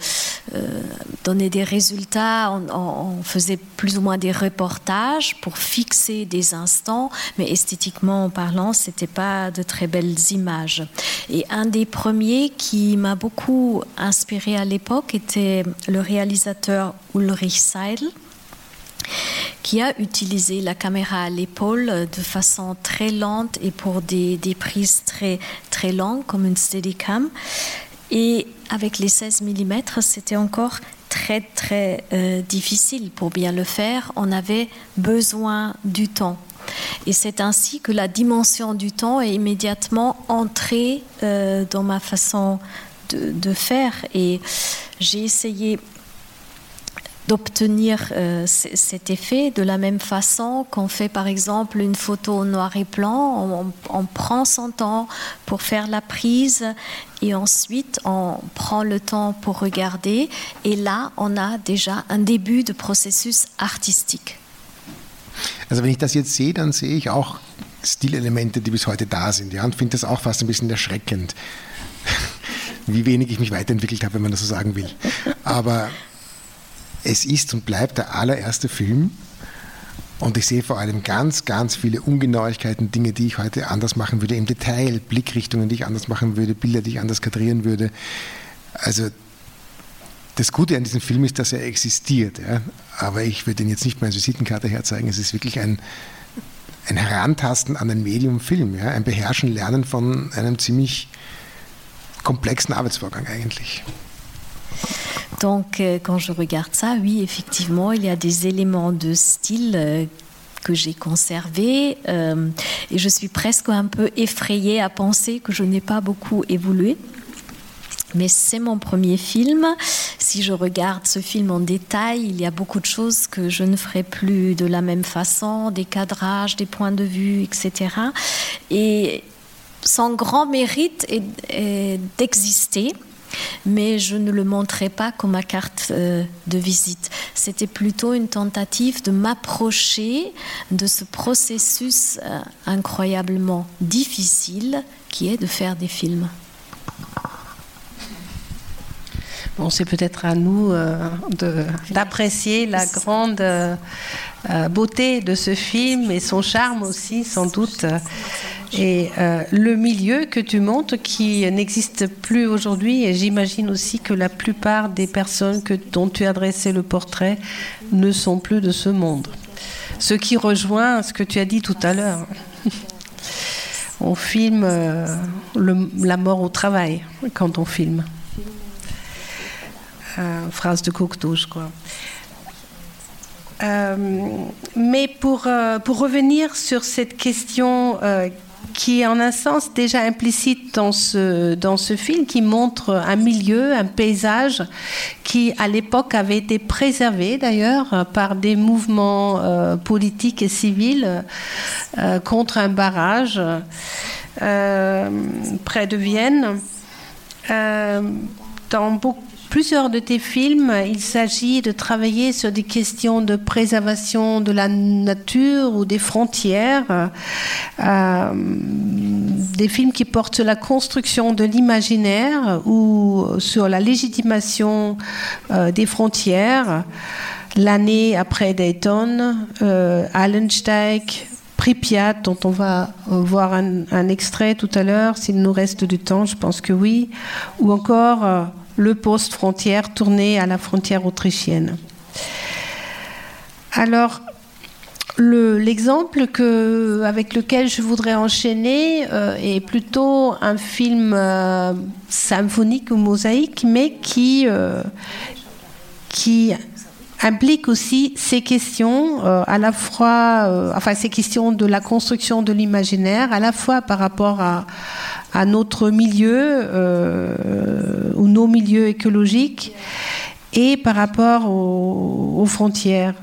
Speaker 4: euh, donnait des résultats. On, faisait plus ou moins des reportages pour fixer des instants, mais esthétiquement parlant, c'était pas de très belles images. Et un des premiers qui m'a beaucoup inspiré à l'époque était le réalisateur Ulrich Seidel qui a utilisé la caméra à l'épaule de façon très lente et pour des, prises très, très longues comme une Steadicam. Et avec les 16 mm, c'était encore très très euh, difficile pour bien le faire. On avait besoin du temps. Et c'est ainsi que la dimension du temps est immédiatement entrée euh, dans ma façon de, de faire. Et j'ai essayé d'obtenir euh, cet effet de la même façon qu'on fait par exemple une photo noir et blanc. On, prend son temps pour faire la prise et ensuite on prend le temps pour regarder et là on a déjà un début de processus artistique.
Speaker 3: Also wenn ich das jetzt sehe, dann sehe ich auch Stilelemente, die bis heute da sind. Ja, und finde das auch fast ein bisschen erschreckend, [laughs] wie wenig ich mich weiterentwickelt habe, wenn man das so sagen will. Aber es ist und bleibt der allererste Film. Und ich sehe vor allem ganz, ganz viele Ungenauigkeiten, Dinge, die ich heute anders machen würde im Detail, Blickrichtungen, die ich anders machen würde, Bilder, die ich anders kadrieren würde. Also das Gute an diesem Film ist, dass er existiert. Ja? Aber ich würde ihn jetzt nicht mal als Visitenkarte herzeigen. Es ist wirklich ein, ein Herantasten an ein Medium Film, ja? ein Beherrschen, Lernen von einem ziemlich komplexen Arbeitsvorgang eigentlich.
Speaker 4: Donc, euh, quand je regarde ça, oui, effectivement, il y a des éléments de style euh, que j'ai conservés euh, et je suis presque un peu effrayée à penser que je n'ai pas beaucoup évolué. Mais c'est mon premier film. Si je regarde ce film en détail, il y a beaucoup de choses que je ne ferai plus de la même façon, des cadrages, des points de vue, etc. Et son grand mérite est d'exister mais je ne le montrais pas comme ma carte euh, de visite. C'était plutôt une tentative de m'approcher de ce processus euh, incroyablement difficile qui est de faire des films.
Speaker 2: Bon, c'est peut-être à nous euh, d'apprécier la grande beauté de ce film et son charme aussi, sans doute. Et euh, le milieu que tu montres qui n'existe plus aujourd'hui, et j'imagine aussi que la plupart des personnes que, dont tu as dressé le portrait ne sont plus de ce monde. Ce qui rejoint ce que tu as dit tout à l'heure. [laughs] on filme euh, la mort au travail quand on filme. Euh, phrase de Cocteau, je crois. mais pour, pour revenir sur cette question qui est en un sens déjà implicite dans ce, dans ce film, qui montre un milieu, un paysage qui à l'époque avait été préservé d'ailleurs par des mouvements euh, politiques et civils euh, contre un barrage euh, près de Vienne. dans beaucoup plusieurs de tes films, il s'agit de travailler sur des questions de préservation de la nature ou des frontières, euh, des films qui portent sur la construction de l'imaginaire ou sur la légitimation euh, des frontières. L'année après Dayton, euh, Allensteig, Pripyat, dont on va voir un, un extrait tout à l'heure, s'il nous reste du temps, je pense que oui, ou encore le poste frontière tourné à la frontière autrichienne. Alors, l'exemple avec lequel je voudrais enchaîner euh, est plutôt un film euh, symphonique ou mosaïque, mais qui, euh, qui implique aussi ces questions, à la fois, enfin ces questions de la construction de l'imaginaire, à la fois par rapport à, à notre milieu euh, ou nos milieux écologiques et par rapport aux, frontières.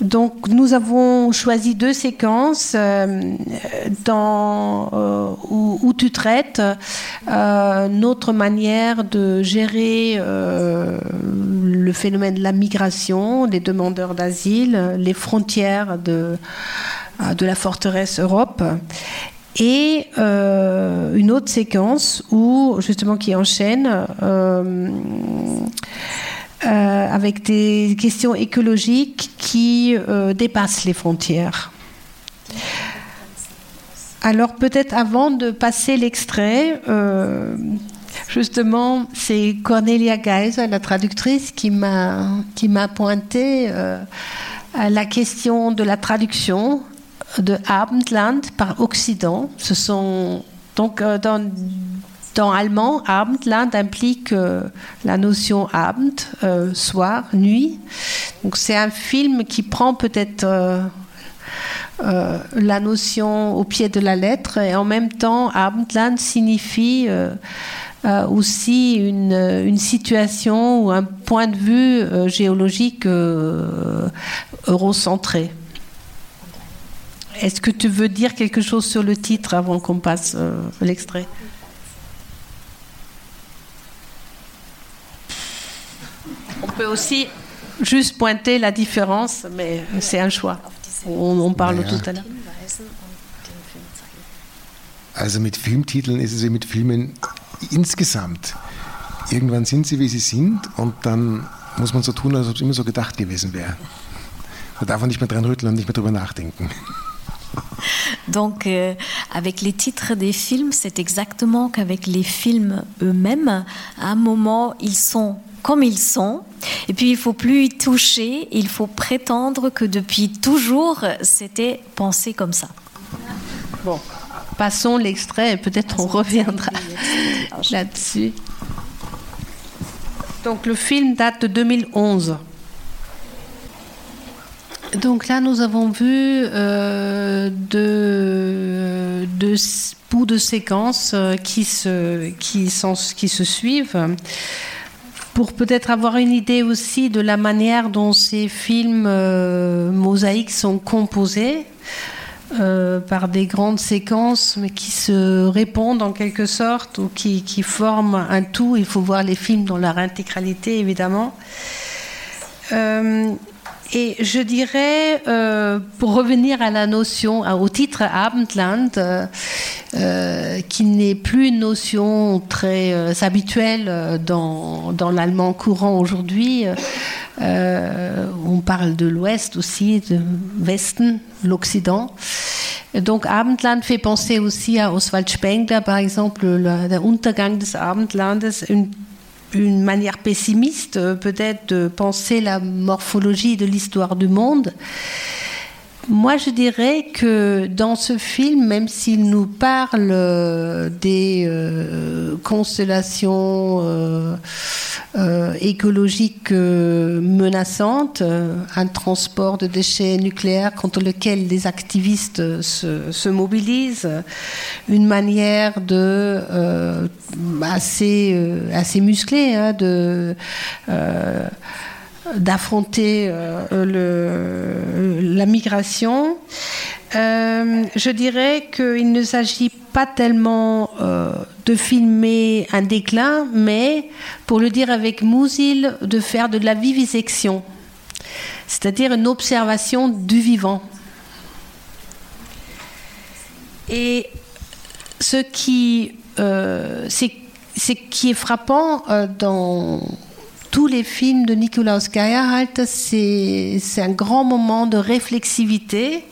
Speaker 2: Donc nous avons choisi deux séquences euh, dans, euh, où, tu traites notre manière de gérer le phénomène de la migration, des demandeurs d'asile, les frontières de, de la forteresse Europe et euh, une autre séquence où justement qui enchaîne euh, euh, avec des questions écologiques qui dépassent les frontières. Alors peut-être avant de passer l'extrait, justement, c'est Cornelia Geisel, la traductrice, qui m'a pointé la question de la traduction de Abendland par Occident. Ce sont donc euh, dans, dans allemand, Abendland implique euh, la notion Abend, euh, soir, nuit. Donc c'est un film qui prend peut-être la notion au pied de la lettre et en même temps Abendland signifie euh, aussi une, une, situation ou un point de vue euh, géologique euh, eurocentré. Est-ce que tu veux dire quelque chose sur le titre avant qu'on passe l'extrait On peut aussi juste pointer la différence, mais c'est un choix. On, on parle naja. tout à l'heure.
Speaker 3: Also mit Filmtiteln ist es ja mit Filmen insgesamt. Irgendwann sind sie, wie sie sind und dann muss man so tun, als ob es immer so gedacht gewesen wäre. Da darf man nicht mehr dran rütteln und nicht mehr drüber nachdenken. [laughs]
Speaker 4: Donc, euh, avec les titres des films, c'est exactement qu'avec les films eux-mêmes, à un moment, ils sont comme ils sont. Et puis, il faut plus y toucher. Il faut prétendre que depuis toujours, c'était pensé comme ça.
Speaker 2: Bon, passons l'extrait et peut-être on reviendra [laughs] là-dessus. Donc, le film date de 2011. Donc là, nous avons vu euh, deux, bouts de séquences euh, qui se, qui, qui se suivent pour peut-être avoir une idée aussi de la manière dont ces films euh, mosaïques sont composés. Par des grandes séquences, mais qui se répondent en quelque sorte ou qui, qui, forment un tout. Il faut voir les films dans leur intégralité, évidemment. Et je dirais, euh, pour revenir à la notion, au titre Abendland, euh, euh, qui n'est plus une notion très habituelle dans, dans l'allemand courant aujourd'hui, on parle de l'Ouest aussi, de Westen, l'Occident. Donc Abendland fait penser aussi à Oswald Spengler, par exemple, le, der Untergang des Abendlandes, une une manière pessimiste euh, peut-être de penser la morphologie de l'histoire du monde. Moi, je dirais que dans ce film, même s'il nous parle euh, des euh, constellations euh, écologiques euh, menaçantes, un transport de déchets nucléaires contre lequel les activistes se, se mobilisent, une manière de assez, assez musclée hein, de d'affronter euh, la migration. Euh, je dirais qu'il ne s'agit pas tellement euh, de filmer un déclin, mais, pour le dire avec Mousil, de faire de la vivisection, c'est-à-dire une observation du vivant. Et ce qui, qui est frappant dans tous les films de Nikolaus Geierhalt, c'est un grand moment de réflexivité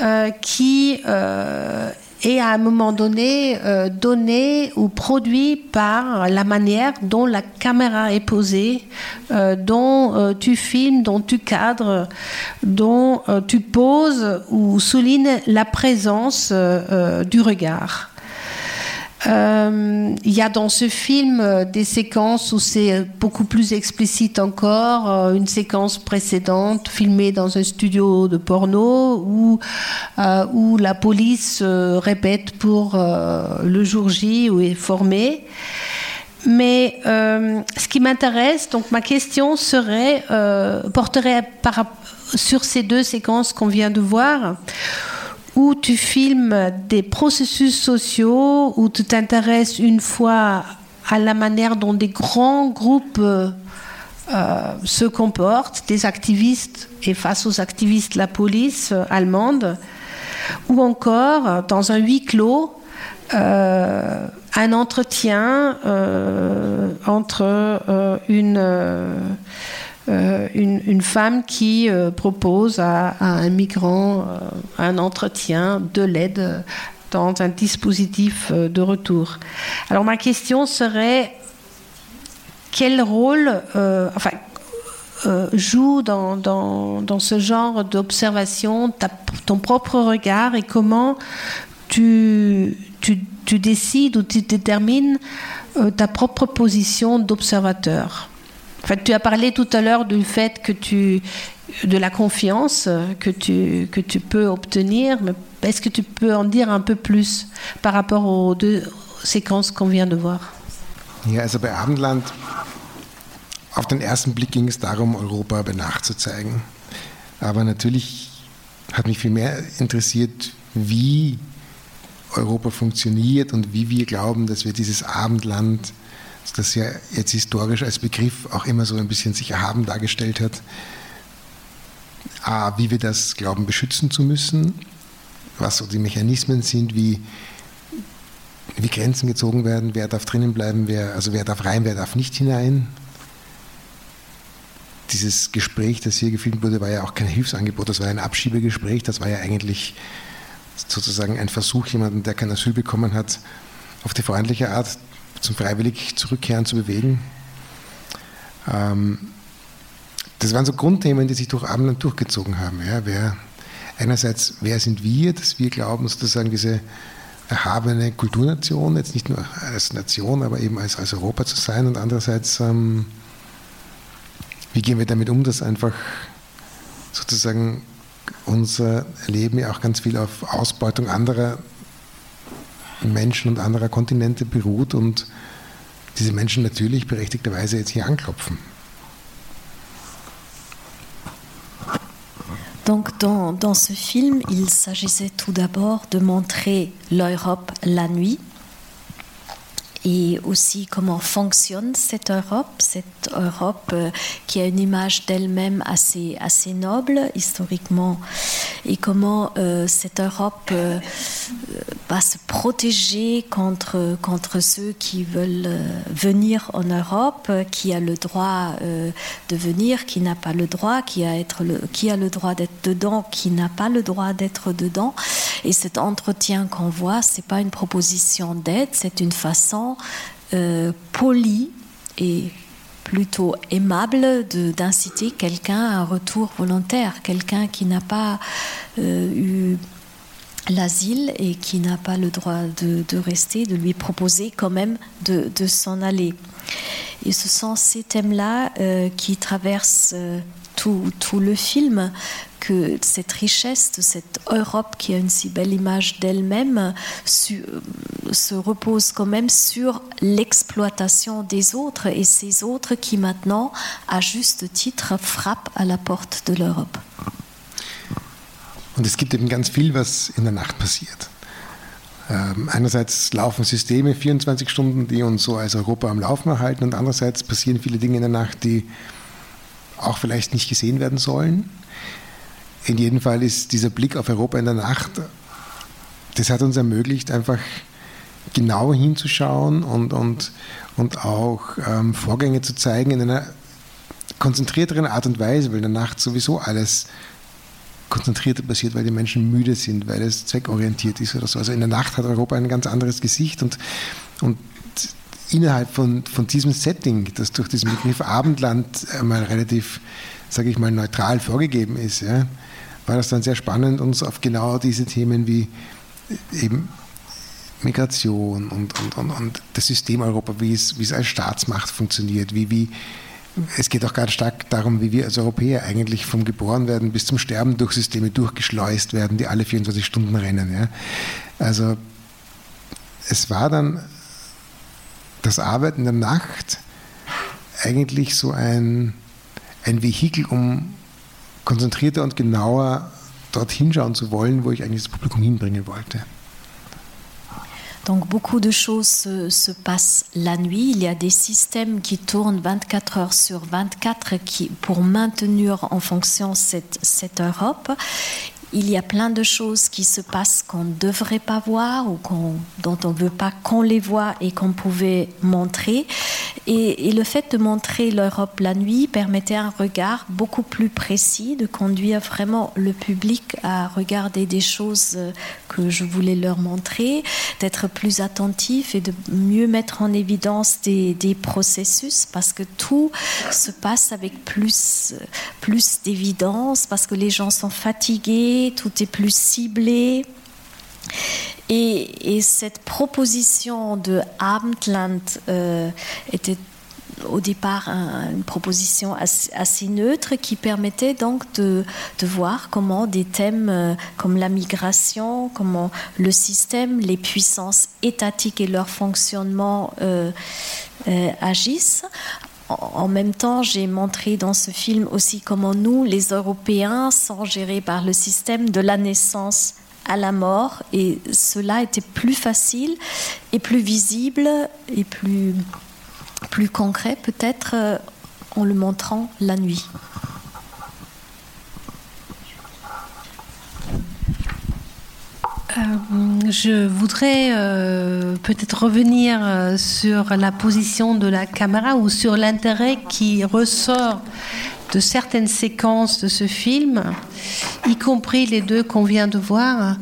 Speaker 2: euh, qui euh, est à un moment donné euh, donné ou produit par la manière dont la caméra est posée, dont tu filmes, dont tu cadres, dont tu poses ou soulignes la présence du regard. Euh, il y a dans ce film euh, des séquences où c'est beaucoup plus explicite encore. Euh, une séquence précédente filmée dans un studio de porno où, euh, où la police répète pour le jour J où est formé. Mais ce qui m'intéresse, donc ma question serait, porterait sur ces deux séquences qu'on vient de voir où tu filmes des processus sociaux, où tu t'intéresses une fois à la manière dont des grands groupes euh, euh, se comportent, des activistes et face aux activistes la police euh, allemande, ou encore dans un huis clos, un entretien entre une une, une, femme qui euh, propose à, un migrant euh, un entretien, de l'aide dans un dispositif de retour. Alors ma question serait quel rôle, joue dans, ce genre d'observation ton propre regard et comment tu décides ou tu détermines ta propre position d'observateur? En fait, tu as parlé tout à l'heure du fait que tu, de la confiance que tu, que tu peux obtenir, mais est-ce que tu peux en dire un peu plus par rapport aux deux séquences qu'on vient de voir?
Speaker 3: Ja, also bei Abendland, auf den ersten Blick ging es darum, Europa bei Nacht zu zeigen. Aber natürlich hat mich viel mehr interessiert, wie Europa funktioniert und wie wir glauben, dass wir dieses Abendland, das ja jetzt historisch als Begriff auch immer so ein bisschen sich erhaben dargestellt hat, A, wie wir das glauben, beschützen zu müssen, was so die Mechanismen sind, wie, wie Grenzen gezogen werden, wer darf drinnen bleiben, wer, also wer darf rein, wer darf nicht hinein. Dieses Gespräch, das hier gefilmt wurde, war ja auch kein Hilfsangebot, das war ein Abschiebegespräch, das war ja eigentlich sozusagen ein Versuch, jemanden, der kein Asyl bekommen hat, auf die freundliche Art zum freiwillig Zurückkehren zu bewegen. Ähm, das waren so Grundthemen, die sich durch Abendland durchgezogen haben. Ja, wer, einerseits, wer sind wir, dass wir glauben, sozusagen diese erhabene Kulturnation, jetzt nicht nur als Nation, aber eben als, als Europa zu sein und andererseits, ähm, wie gehen wir damit um, dass einfach sozusagen unser Leben ja auch ganz viel auf Ausbeutung anderer Menschen und anderer Kontinente beruht und diese Menschen natürlich berechtigterweise jetzt hier anklopfen.
Speaker 4: Donc dans, dans ce film, il s'agissait tout d'abord de montrer l'Europe la nuit et aussi comment fonctionne cette Europe, cette Europe euh, qui a une image d'elle-même assez, assez noble historiquement, et comment euh, cette Europe euh, va se protéger contre, contre ceux qui veulent venir en Europe, qui a le droit de venir, qui n'a pas le droit, qui a, être le, qui a le droit d'être dedans, qui n'a pas le droit d'être dedans. Et cet entretien qu'on voit, c'est pas une proposition d'aide, c'est une façon euh, polie et plutôt aimable d'inciter quelqu'un à un retour volontaire, quelqu'un qui n'a pas euh, eu l'asile et qui n'a pas le droit de, rester, de lui proposer quand même de, s'en aller. Et ce sont ces thèmes-là euh, qui traversent tout, tout, le film que cette richesse de cette Europe qui a une si belle image d'elle-même se repose quand même sur l'exploitation des autres et ces autres qui maintenant, à juste titre, frappent à la porte de l'Europe.
Speaker 3: Und es gibt eben ganz viel, was in der Nacht passiert. Ähm, einerseits laufen Systeme 24 Stunden, die uns so als Europa am Laufen erhalten, und andererseits passieren viele Dinge in der Nacht, die auch vielleicht nicht gesehen werden sollen. In jedem Fall ist dieser Blick auf Europa in der Nacht, das hat uns ermöglicht, einfach genau hinzuschauen und, und, und auch ähm, Vorgänge zu zeigen in einer konzentrierteren Art und Weise, weil in der Nacht sowieso alles konzentrierter passiert, weil die Menschen müde sind, weil es zweckorientiert ist oder so. Also in der Nacht hat Europa ein ganz anderes Gesicht und, und innerhalb von, von diesem Setting, das durch diesen Begriff Abendland einmal relativ, sage ich mal, neutral vorgegeben ist, ja, war das dann sehr spannend, uns auf genau diese Themen wie eben Migration und, und, und, und das System Europa, wie es, wie es als Staatsmacht funktioniert, wie, wie, es geht auch ganz stark darum, wie wir als Europäer eigentlich vom Geborenwerden bis zum Sterben durch Systeme durchgeschleust werden, die alle 24 Stunden rennen. Ja. Also es war dann das Arbeiten in der Nacht eigentlich so ein, ein Vehikel, um konzentrierter und genauer dort hinschauen zu wollen, wo ich eigentlich das Publikum hinbringen wollte.
Speaker 4: Donc beaucoup de choses se, se, passent la nuit. Il y a des systèmes qui tournent 24 heures sur 24 qui, pour maintenir en fonction cette Europe il y a plein de choses qui se passent qu'on ne devrait pas voir ou dont on ne veut pas qu'on les voit et qu'on pouvait montrer. Et, le fait de montrer l'Europe la nuit permettait un regard beaucoup plus précis, de conduire vraiment le public à regarder des choses que je voulais leur montrer, d'être plus attentif et de mieux mettre en évidence des, des processus parce que tout se passe avec plus, plus d'évidence, parce que les gens sont fatigués tout est plus ciblé. Et, cette proposition de Abendland euh, était au départ une proposition assez, neutre qui permettait donc de, voir comment des thèmes euh, comme la migration, comment le système, les puissances étatiques et leur fonctionnement euh, agissent. En même temps, j'ai montré dans ce film aussi comment nous, les Européens, sont gérés par le système de la naissance à la mort et cela était plus facile et plus visible et plus, plus concret peut-être en le montrant la nuit.
Speaker 2: Euh, je voudrais euh, peut-être revenir euh, sur la position de la caméra ou sur l'intérêt qui ressort de certaines séquences de ce film, y compris les deux qu'on vient de voir.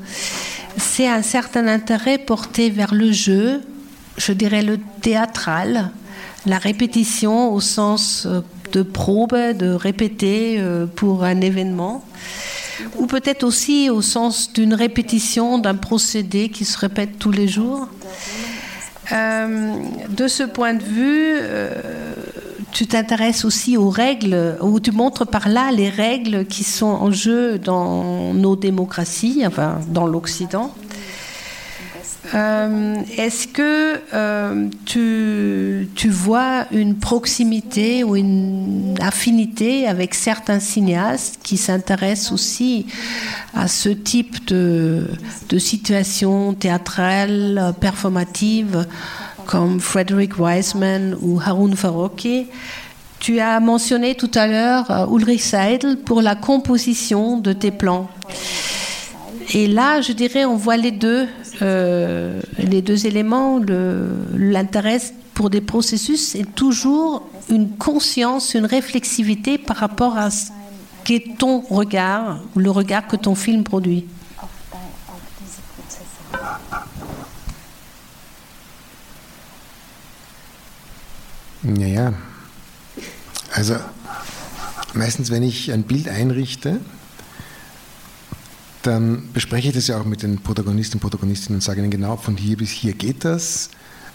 Speaker 2: C'est un certain intérêt porté vers le jeu, je dirais le théâtral, la répétition au sens de probe, de répéter pour un événement ou peut-être aussi au sens d'une répétition d'un procédé qui se répète tous les jours. Euh, de ce point de vue, euh, tu t'intéresses aussi aux règles, ou tu montres par là les règles qui sont en jeu dans nos démocraties, enfin dans l'Occident. Euh, est-ce que euh, tu, tu, vois une proximité ou une affinité avec certains cinéastes qui s'intéressent aussi à ce type de, de situation théâtrale, performative, comme Frederick Wiseman ou Haroun Farouki tu as mentionné tout à l'heure euh, Ulrich Seidel pour la composition de tes plans. Et là, je dirais, on voit les deux, euh, les deux éléments. L'intérêt pour des processus est toujours une conscience, une réflexivité par rapport à ce qu'est ton regard, le regard que ton film produit.
Speaker 3: Naja, also meistens, wenn ich ein Bild einrichte, dann bespreche ich das ja auch mit den Protagonisten und Protagonistinnen und sage ihnen genau, von hier bis hier geht das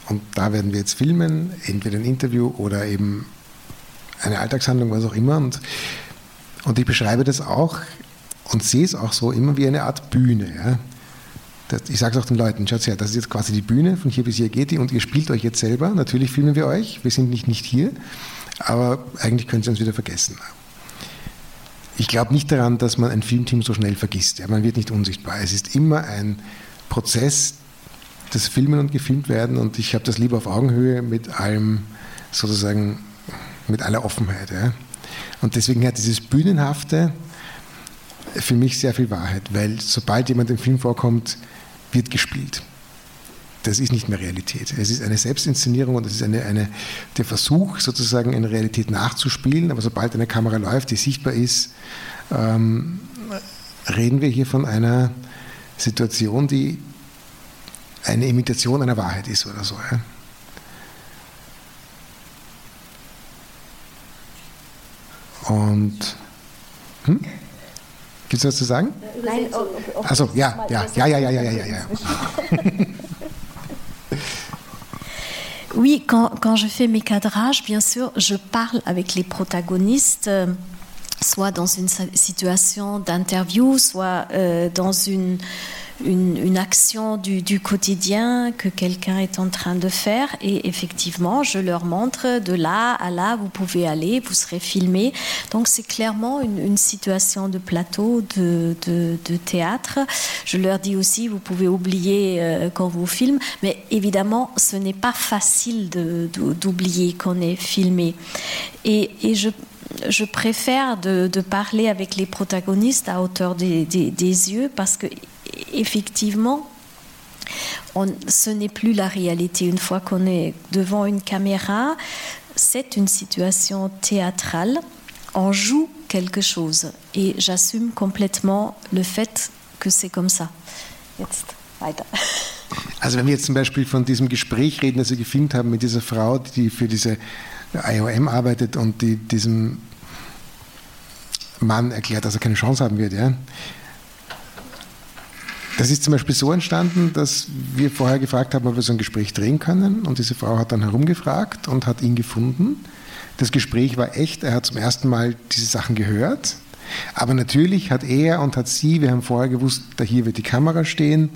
Speaker 3: und da werden wir jetzt filmen, entweder ein Interview oder eben eine Alltagshandlung, was auch immer. Und, und ich beschreibe das auch und sehe es auch so immer wie eine Art Bühne. Ja. Das, ich sage es auch den Leuten, schaut her, das ist jetzt quasi die Bühne, von hier bis hier geht die und ihr spielt euch jetzt selber. Natürlich filmen wir euch, wir sind nicht, nicht hier, aber eigentlich könnt ihr uns wieder vergessen ich glaube nicht daran, dass man ein Filmteam so schnell vergisst. Ja, man wird nicht unsichtbar. Es ist immer ein Prozess des Filmen und gefilmt werden und ich habe das lieber auf Augenhöhe mit allem sozusagen, mit aller Offenheit. Ja. Und deswegen hat dieses Bühnenhafte für mich sehr viel Wahrheit, weil sobald jemand im Film vorkommt, wird gespielt das ist nicht mehr Realität. Es ist eine Selbstinszenierung und es ist eine, eine, der Versuch, sozusagen eine Realität nachzuspielen. Aber sobald eine Kamera läuft, die sichtbar ist, ähm, reden wir hier von einer Situation, die eine Imitation einer Wahrheit ist oder so. Ja? Und hm? Gibt es was zu sagen? Nein. Also ja, ja, ja, ja, ja, ja, ja, ja. [laughs]
Speaker 4: Oui, quand, quand, je fais mes cadrages, bien sûr, je parle avec les protagonistes, euh, soit dans une situation d'interview, soit euh, dans une une, action du, quotidien que quelqu'un est en train de faire. Et effectivement je leur montre de là à là vous pouvez aller vous serez filmé. Donc c'est clairement une, situation de plateau de, théâtre. Je leur dis aussi vous pouvez oublier euh, quand vous filmez. Mais évidemment ce n'est pas facile d'oublier qu'on est filmé. Et, je préfère de, parler avec les protagonistes à hauteur des yeux parce que effectivement, ce n'est plus la réalité. Une fois qu'on est devant une caméra, c'est une situation théâtrale. On joue quelque chose et j'assume complètement le fait que c'est comme ça. Jetzt weiter.
Speaker 3: Also wenn wir jetzt zum Beispiel von diesem Gespräch reden, das wir gefilmt haben mit dieser Frau, die für diese IOM arbeitet und die diesem Mann erklärt, dass er keine Chance haben wird, ja, Das ist zum Beispiel so entstanden, dass wir vorher gefragt haben, ob wir so ein Gespräch drehen können. Und diese Frau hat dann herumgefragt und hat ihn gefunden. Das Gespräch war echt. Er hat zum ersten Mal diese Sachen gehört. Aber natürlich hat er und hat sie, wir haben vorher gewusst, da hier wird die Kamera stehen.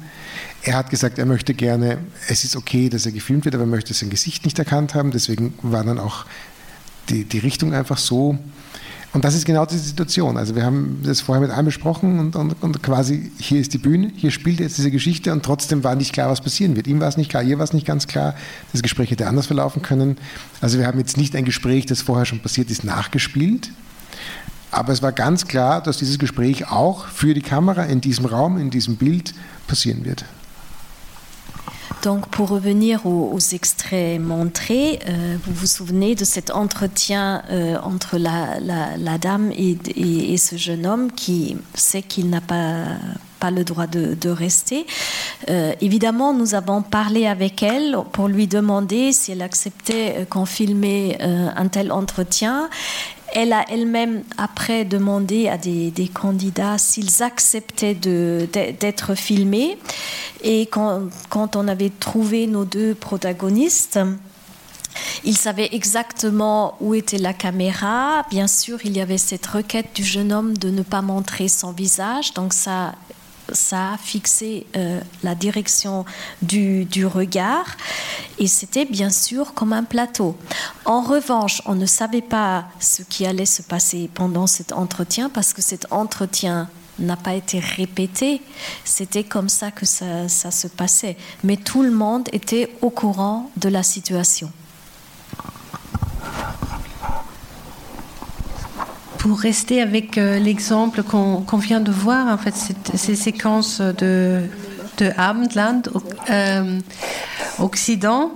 Speaker 3: Er hat gesagt, er möchte gerne, es ist okay, dass er gefilmt wird, aber er möchte sein Gesicht nicht erkannt haben. Deswegen war dann auch die, die Richtung einfach so. Und das ist genau diese Situation. Also wir haben das vorher mit einem besprochen und, und, und, quasi hier ist die Bühne, hier spielt jetzt diese Geschichte und trotzdem war nicht klar, was passieren wird. Ihm war es nicht klar, ihr war es nicht ganz klar. Das Gespräch hätte anders verlaufen können. Also wir haben jetzt nicht ein Gespräch, das vorher schon passiert ist, nachgespielt. Aber es war ganz klar, dass dieses Gespräch auch für die Kamera in diesem Raum, in diesem Bild passieren wird.
Speaker 4: Donc pour revenir aux, extraits montrés, euh, vous vous souvenez de cet entretien euh, entre la, dame et, ce jeune homme qui sait qu'il n'a pas, le droit de, rester. Euh, évidemment, nous avons parlé avec elle pour lui demander si elle acceptait qu'on filmait un tel entretien. Elle a elle-même après demandé à des, candidats s'ils acceptaient d'être filmés. Et quand, on avait trouvé nos deux protagonistes, ils savaient exactement où était la caméra. Bien sûr, il y avait cette requête du jeune homme de ne pas montrer son visage. Donc ça ça a fixé euh, la direction du, du regard et c'était bien sûr comme un plateau. En revanche, on ne savait pas ce qui allait se passer pendant cet entretien parce que cet entretien n'a pas été répété. C'était comme ça que ça, ça se passait. Mais tout le monde était au courant de la situation.
Speaker 2: Pour rester avec euh, l'exemple qu'on qu vient de voir, en fait, ces séquences de, de Abendland, euh, Occident,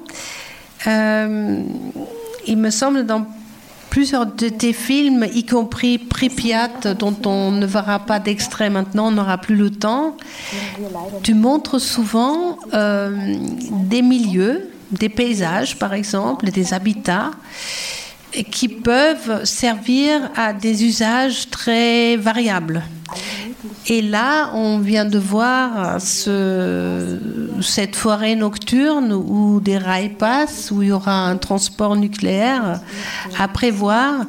Speaker 2: euh, il me semble dans plusieurs de tes films, y compris Pripyat, dont on ne verra pas d'extrait maintenant, on n'aura plus le temps, tu montres souvent des milieux, des paysages par exemple, des habitats qui peuvent servir à des usages très variables. Et là, on vient de voir ce, cette forêt nocturne où des rails passent, où il y aura un transport nucléaire à prévoir,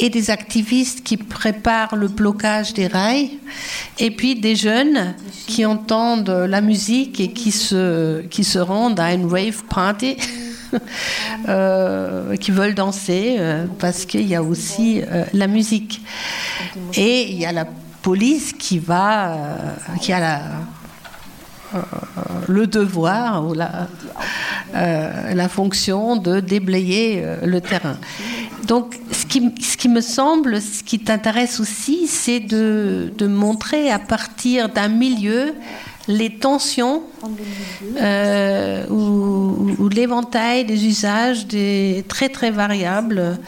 Speaker 2: et des activistes qui préparent le blocage des rails, et puis des jeunes qui entendent la musique et qui se, qui se rendent à une rave party. [laughs] [laughs] euh, qui veulent danser euh, parce qu'il y a aussi euh, la musique. Et il y a la police qui va, qui a la, le devoir ou la, la fonction de déblayer le terrain. Donc, ce qui, ce qui, me semble, ce qui t'intéresse aussi, c'est de, de, montrer à partir d'un milieu les tensions euh, ou, l'éventail des usages des, très très variables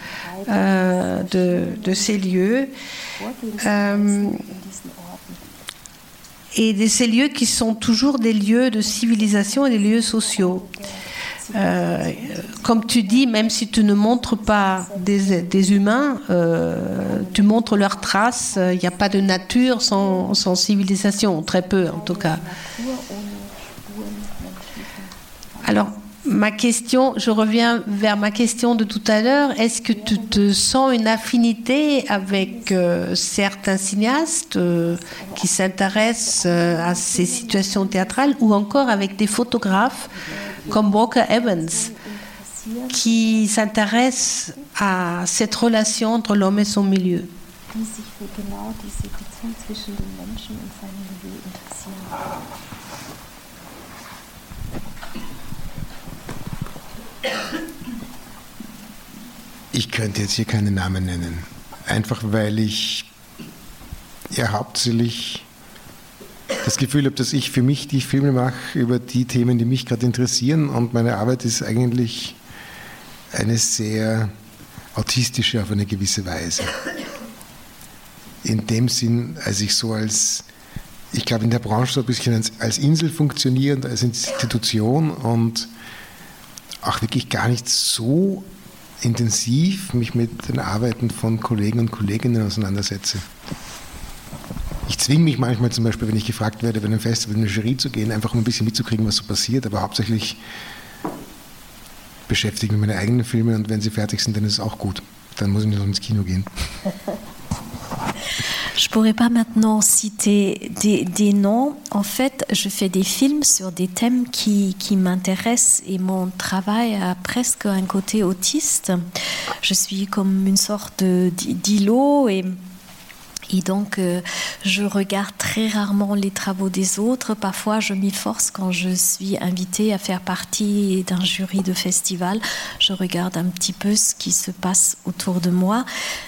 Speaker 2: euh, de, de, ces lieux. Euh, et de ces lieux qui sont toujours des lieux de civilisation et des lieux sociaux. Euh, comme tu dis, même si tu ne montres pas des, humains, euh, tu montres leurs traces. Il n'y a pas de nature sans, civilisation, très peu en tout cas. Alors, ma question, je reviens vers ma question de tout à l'heure. Est-ce que tu te sens une affinité avec euh, certains cinéastes qui s'intéressent à ces situations théâtrales ou encore avec des photographes comme Walker Evans qui s'intéressent à cette relation entre l'homme et son milieu
Speaker 3: Ich könnte jetzt hier keine Namen nennen. Einfach weil ich ja hauptsächlich das Gefühl habe, dass ich für mich die Filme mache über die Themen, die mich gerade interessieren. Und meine Arbeit ist eigentlich eine sehr autistische auf eine gewisse Weise. In dem Sinn, als ich so als, ich glaube, in der Branche so ein bisschen als, Insel funktioniere und als Institution und auch wirklich gar nicht so intensiv mich mit den Arbeiten von Kollegen und Kolleginnen auseinandersetze. Ich zwinge mich manchmal zum Beispiel, wenn ich gefragt werde, bei einem Festival in eine Jury zu gehen, einfach um ein bisschen mitzukriegen, was so passiert, aber hauptsächlich beschäftige ich mich mit meinen eigenen Filmen und wenn sie fertig sind, dann ist es auch gut. Dann muss ich nicht noch ins Kino gehen. [laughs]
Speaker 4: Je pourrais pas maintenant citer des, des, noms. En fait, je fais des films sur des thèmes qui, qui m'intéressent et mon travail a presque un côté autiste. Je suis comme une sorte d'îlot et et donc, euh, je regarde très rarement les travaux des autres. Parfois, je m'y force quand je suis invitée à faire partie d'un jury de festival. Je regarde un petit peu ce qui se passe autour de moi.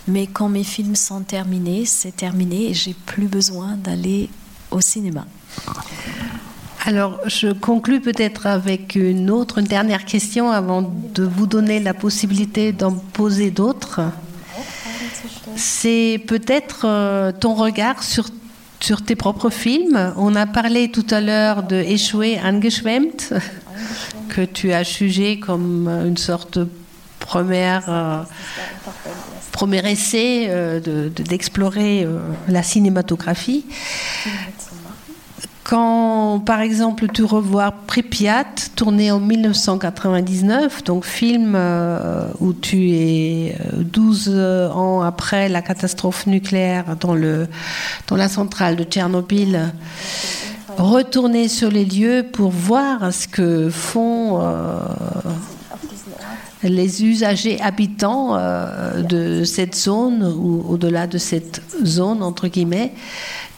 Speaker 4: Mais quand mes films sont terminés, c'est terminé et j'ai plus besoin d'aller au cinéma.
Speaker 2: Alors, je conclus peut-être avec une autre, une dernière question avant de vous donner la possibilité d'en poser d'autres c'est peut-être euh, ton regard sur, sur tes propres films. On a parlé tout à l'heure de Échoué angeschwemmt, que tu as jugé comme une sorte de première, euh, premier essai euh, d'explorer la cinématographie. Quand, par exemple, tu revois Pripyat, tourné en 1999, donc film euh, où tu es 12 euh, ans après la catastrophe nucléaire dans, le, dans la centrale de Tchernobyl, retourner sur les lieux pour voir ce que font euh, les usagers habitants de cette zone ou au-delà de cette zone, entre guillemets.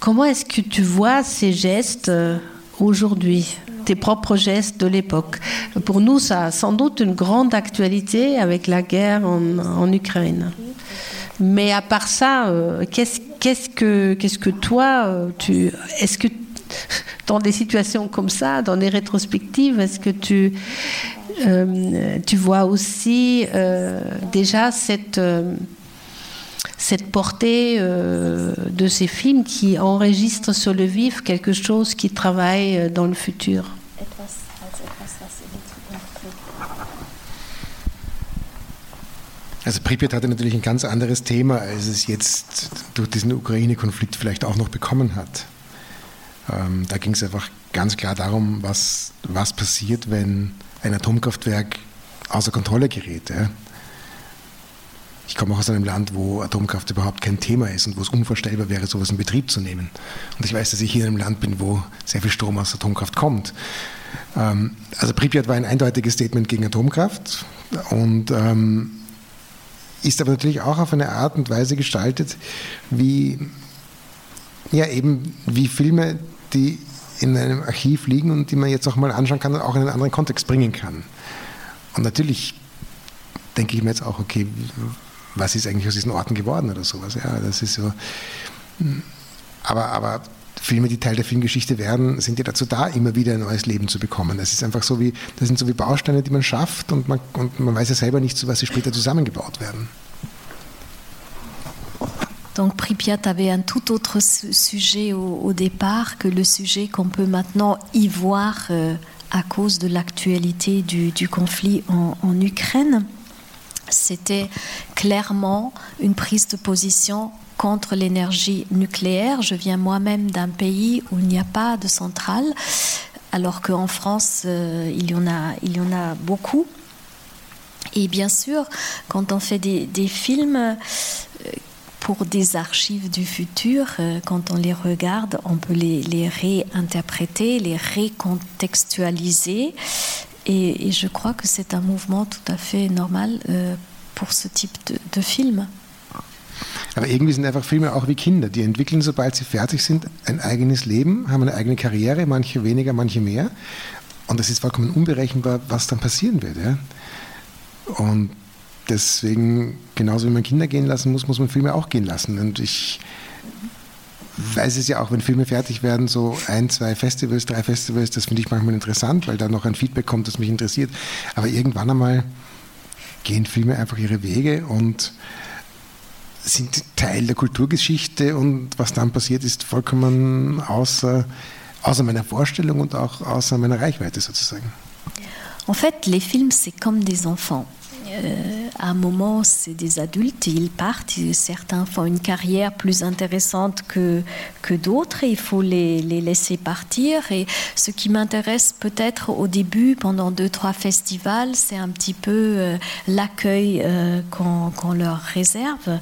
Speaker 2: Comment est-ce que tu vois ces gestes euh, aujourd'hui tes propres gestes de l'époque? Pour nous, ça a sans doute une grande actualité avec la guerre en, Ukraine. Mais à part ça, euh, qu'est-ce, que, toi, euh, tu, est-ce que [laughs] dans des situations comme ça, dans des rétrospectives, est-ce que tu, tu vois aussi déjà cette cette portée euh, de ces films qui enregistrent sur le vif quelque chose qui travaille euh, dans le futur.
Speaker 3: Also Pripyat hatte natürlich ein ganz anderes Thema, als es jetzt durch diesen Ukraine-Konflikt vielleicht auch noch bekommen hat. Ähm, da ging es einfach ganz klar darum, was, was passiert, wenn ein Atomkraftwerk außer Kontrolle gerät. Ja? Ich komme auch aus einem Land, wo Atomkraft überhaupt kein Thema ist und wo es unvorstellbar wäre, sowas in Betrieb zu nehmen. Und ich weiß, dass ich hier in einem Land bin, wo sehr viel Strom aus Atomkraft kommt. Ähm, also Pripyat war ein eindeutiges Statement gegen Atomkraft und ähm, ist aber natürlich auch auf eine Art und Weise gestaltet, wie ja eben wie Filme, die in einem Archiv liegen und die man jetzt auch mal anschauen kann und auch in einen anderen Kontext bringen kann. Und natürlich denke ich mir jetzt auch, okay, was ist eigentlich aus diesen Orten geworden oder sowas. Ja, das ist so. Hm. Aber, aber Filme, die Teil der Filmgeschichte werden, sind ja dazu da, immer wieder ein neues Leben zu bekommen. Das ist einfach so wie, das sind so wie Bausteine, die man schafft und man, und man weiß ja selber nicht, zu was sie später zusammengebaut werden.
Speaker 4: Donc Pripyat avait un tout autre sujet au, au départ que le sujet qu'on peut maintenant y voir euh, à cause de l'actualité du, du, conflit en, en Ukraine. C'était clairement une prise de position contre l'énergie nucléaire. Je viens moi-même d'un pays où il n'y a pas de centrale, alors qu'en France, euh, il, y en a, il y en a beaucoup. Et bien sûr, quand on fait des, films euh, pour des archives du futur, euh, quand on les regarde, on peut les, les réinterpréter, les récontextualiser Et, et, je crois que c'est un mouvement tout à fait normal euh, pour ce type de, de Film.
Speaker 3: Aber irgendwie sind einfach Filme auch wie Kinder. Die entwickeln, sobald sie fertig sind, ein eigenes Leben, haben eine eigene Karriere, manche weniger, manche mehr. Und es ist vollkommen unberechenbar, was dann passieren wird. Ja? Und deswegen, genauso wie man Kinder gehen lassen muss, muss man Filme auch gehen lassen. Und ich weiß es ja auch, wenn Filme fertig werden, so ein, zwei Festivals, drei Festivals, das finde ich manchmal interessant, weil da noch ein Feedback kommt, das mich interessiert. Aber irgendwann einmal gehen Filme einfach ihre Wege und sind Teil der Kulturgeschichte und was dann passiert, ist vollkommen außer, außer meiner Vorstellung und auch außer meiner Reichweite sozusagen.
Speaker 4: En fait, les films, c'est comme des enfants. Euh, à un moment, c'est des adultes, ils partent, certains font une carrière plus intéressante que, que d'autres, il faut les, les, laisser partir. Et ce qui m'intéresse peut-être au début, pendant deux, trois festivals, c'est un petit peu euh, l'accueil euh, qu'on leur réserve.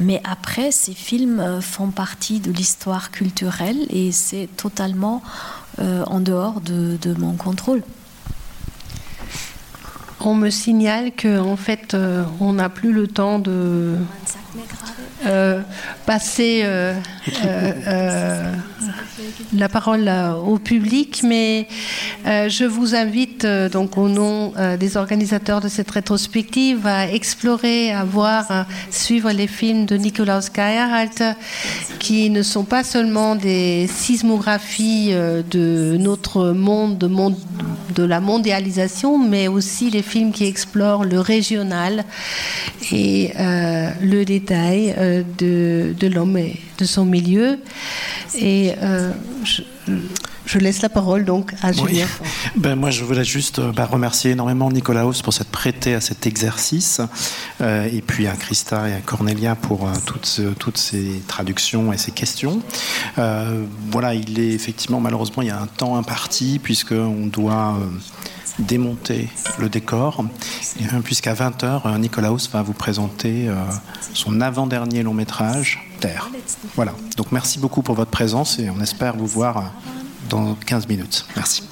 Speaker 4: Mais après, ces films font partie de l'histoire culturelle et c'est totalement en dehors de, de mon contrôle
Speaker 2: on me signale qu'en en fait, euh, on n'a plus le temps de euh, passer euh, la parole au public, mais je vous invite donc au nom des organisateurs de cette rétrospective à explorer, à voir, à suivre les films de Nikolaus Geierhardt, qui ne sont pas seulement des sismographies de notre monde, de, monde, de la mondialisation, mais aussi les films qui explorent le régional et euh, le détail euh, de, de l'homme et de son milieu. Et euh, je, je laisse la parole donc à Julien.
Speaker 1: Ben, moi, je voulais juste bah, remercier énormément Nicolaus pour s'être prêté à cet exercice, euh, et puis à Christa et à Cornelia pour euh, toutes, toutes ces traductions et ces questions. Voilà, il est effectivement, malheureusement, il y a un temps imparti, puisqu'on doit démonter le décor, puisqu'à 20h, Nicolaus va vous présenter son avant-dernier long métrage, Terre. Voilà, donc merci beaucoup pour votre présence et on espère vous voir dans 15 minutes. Merci.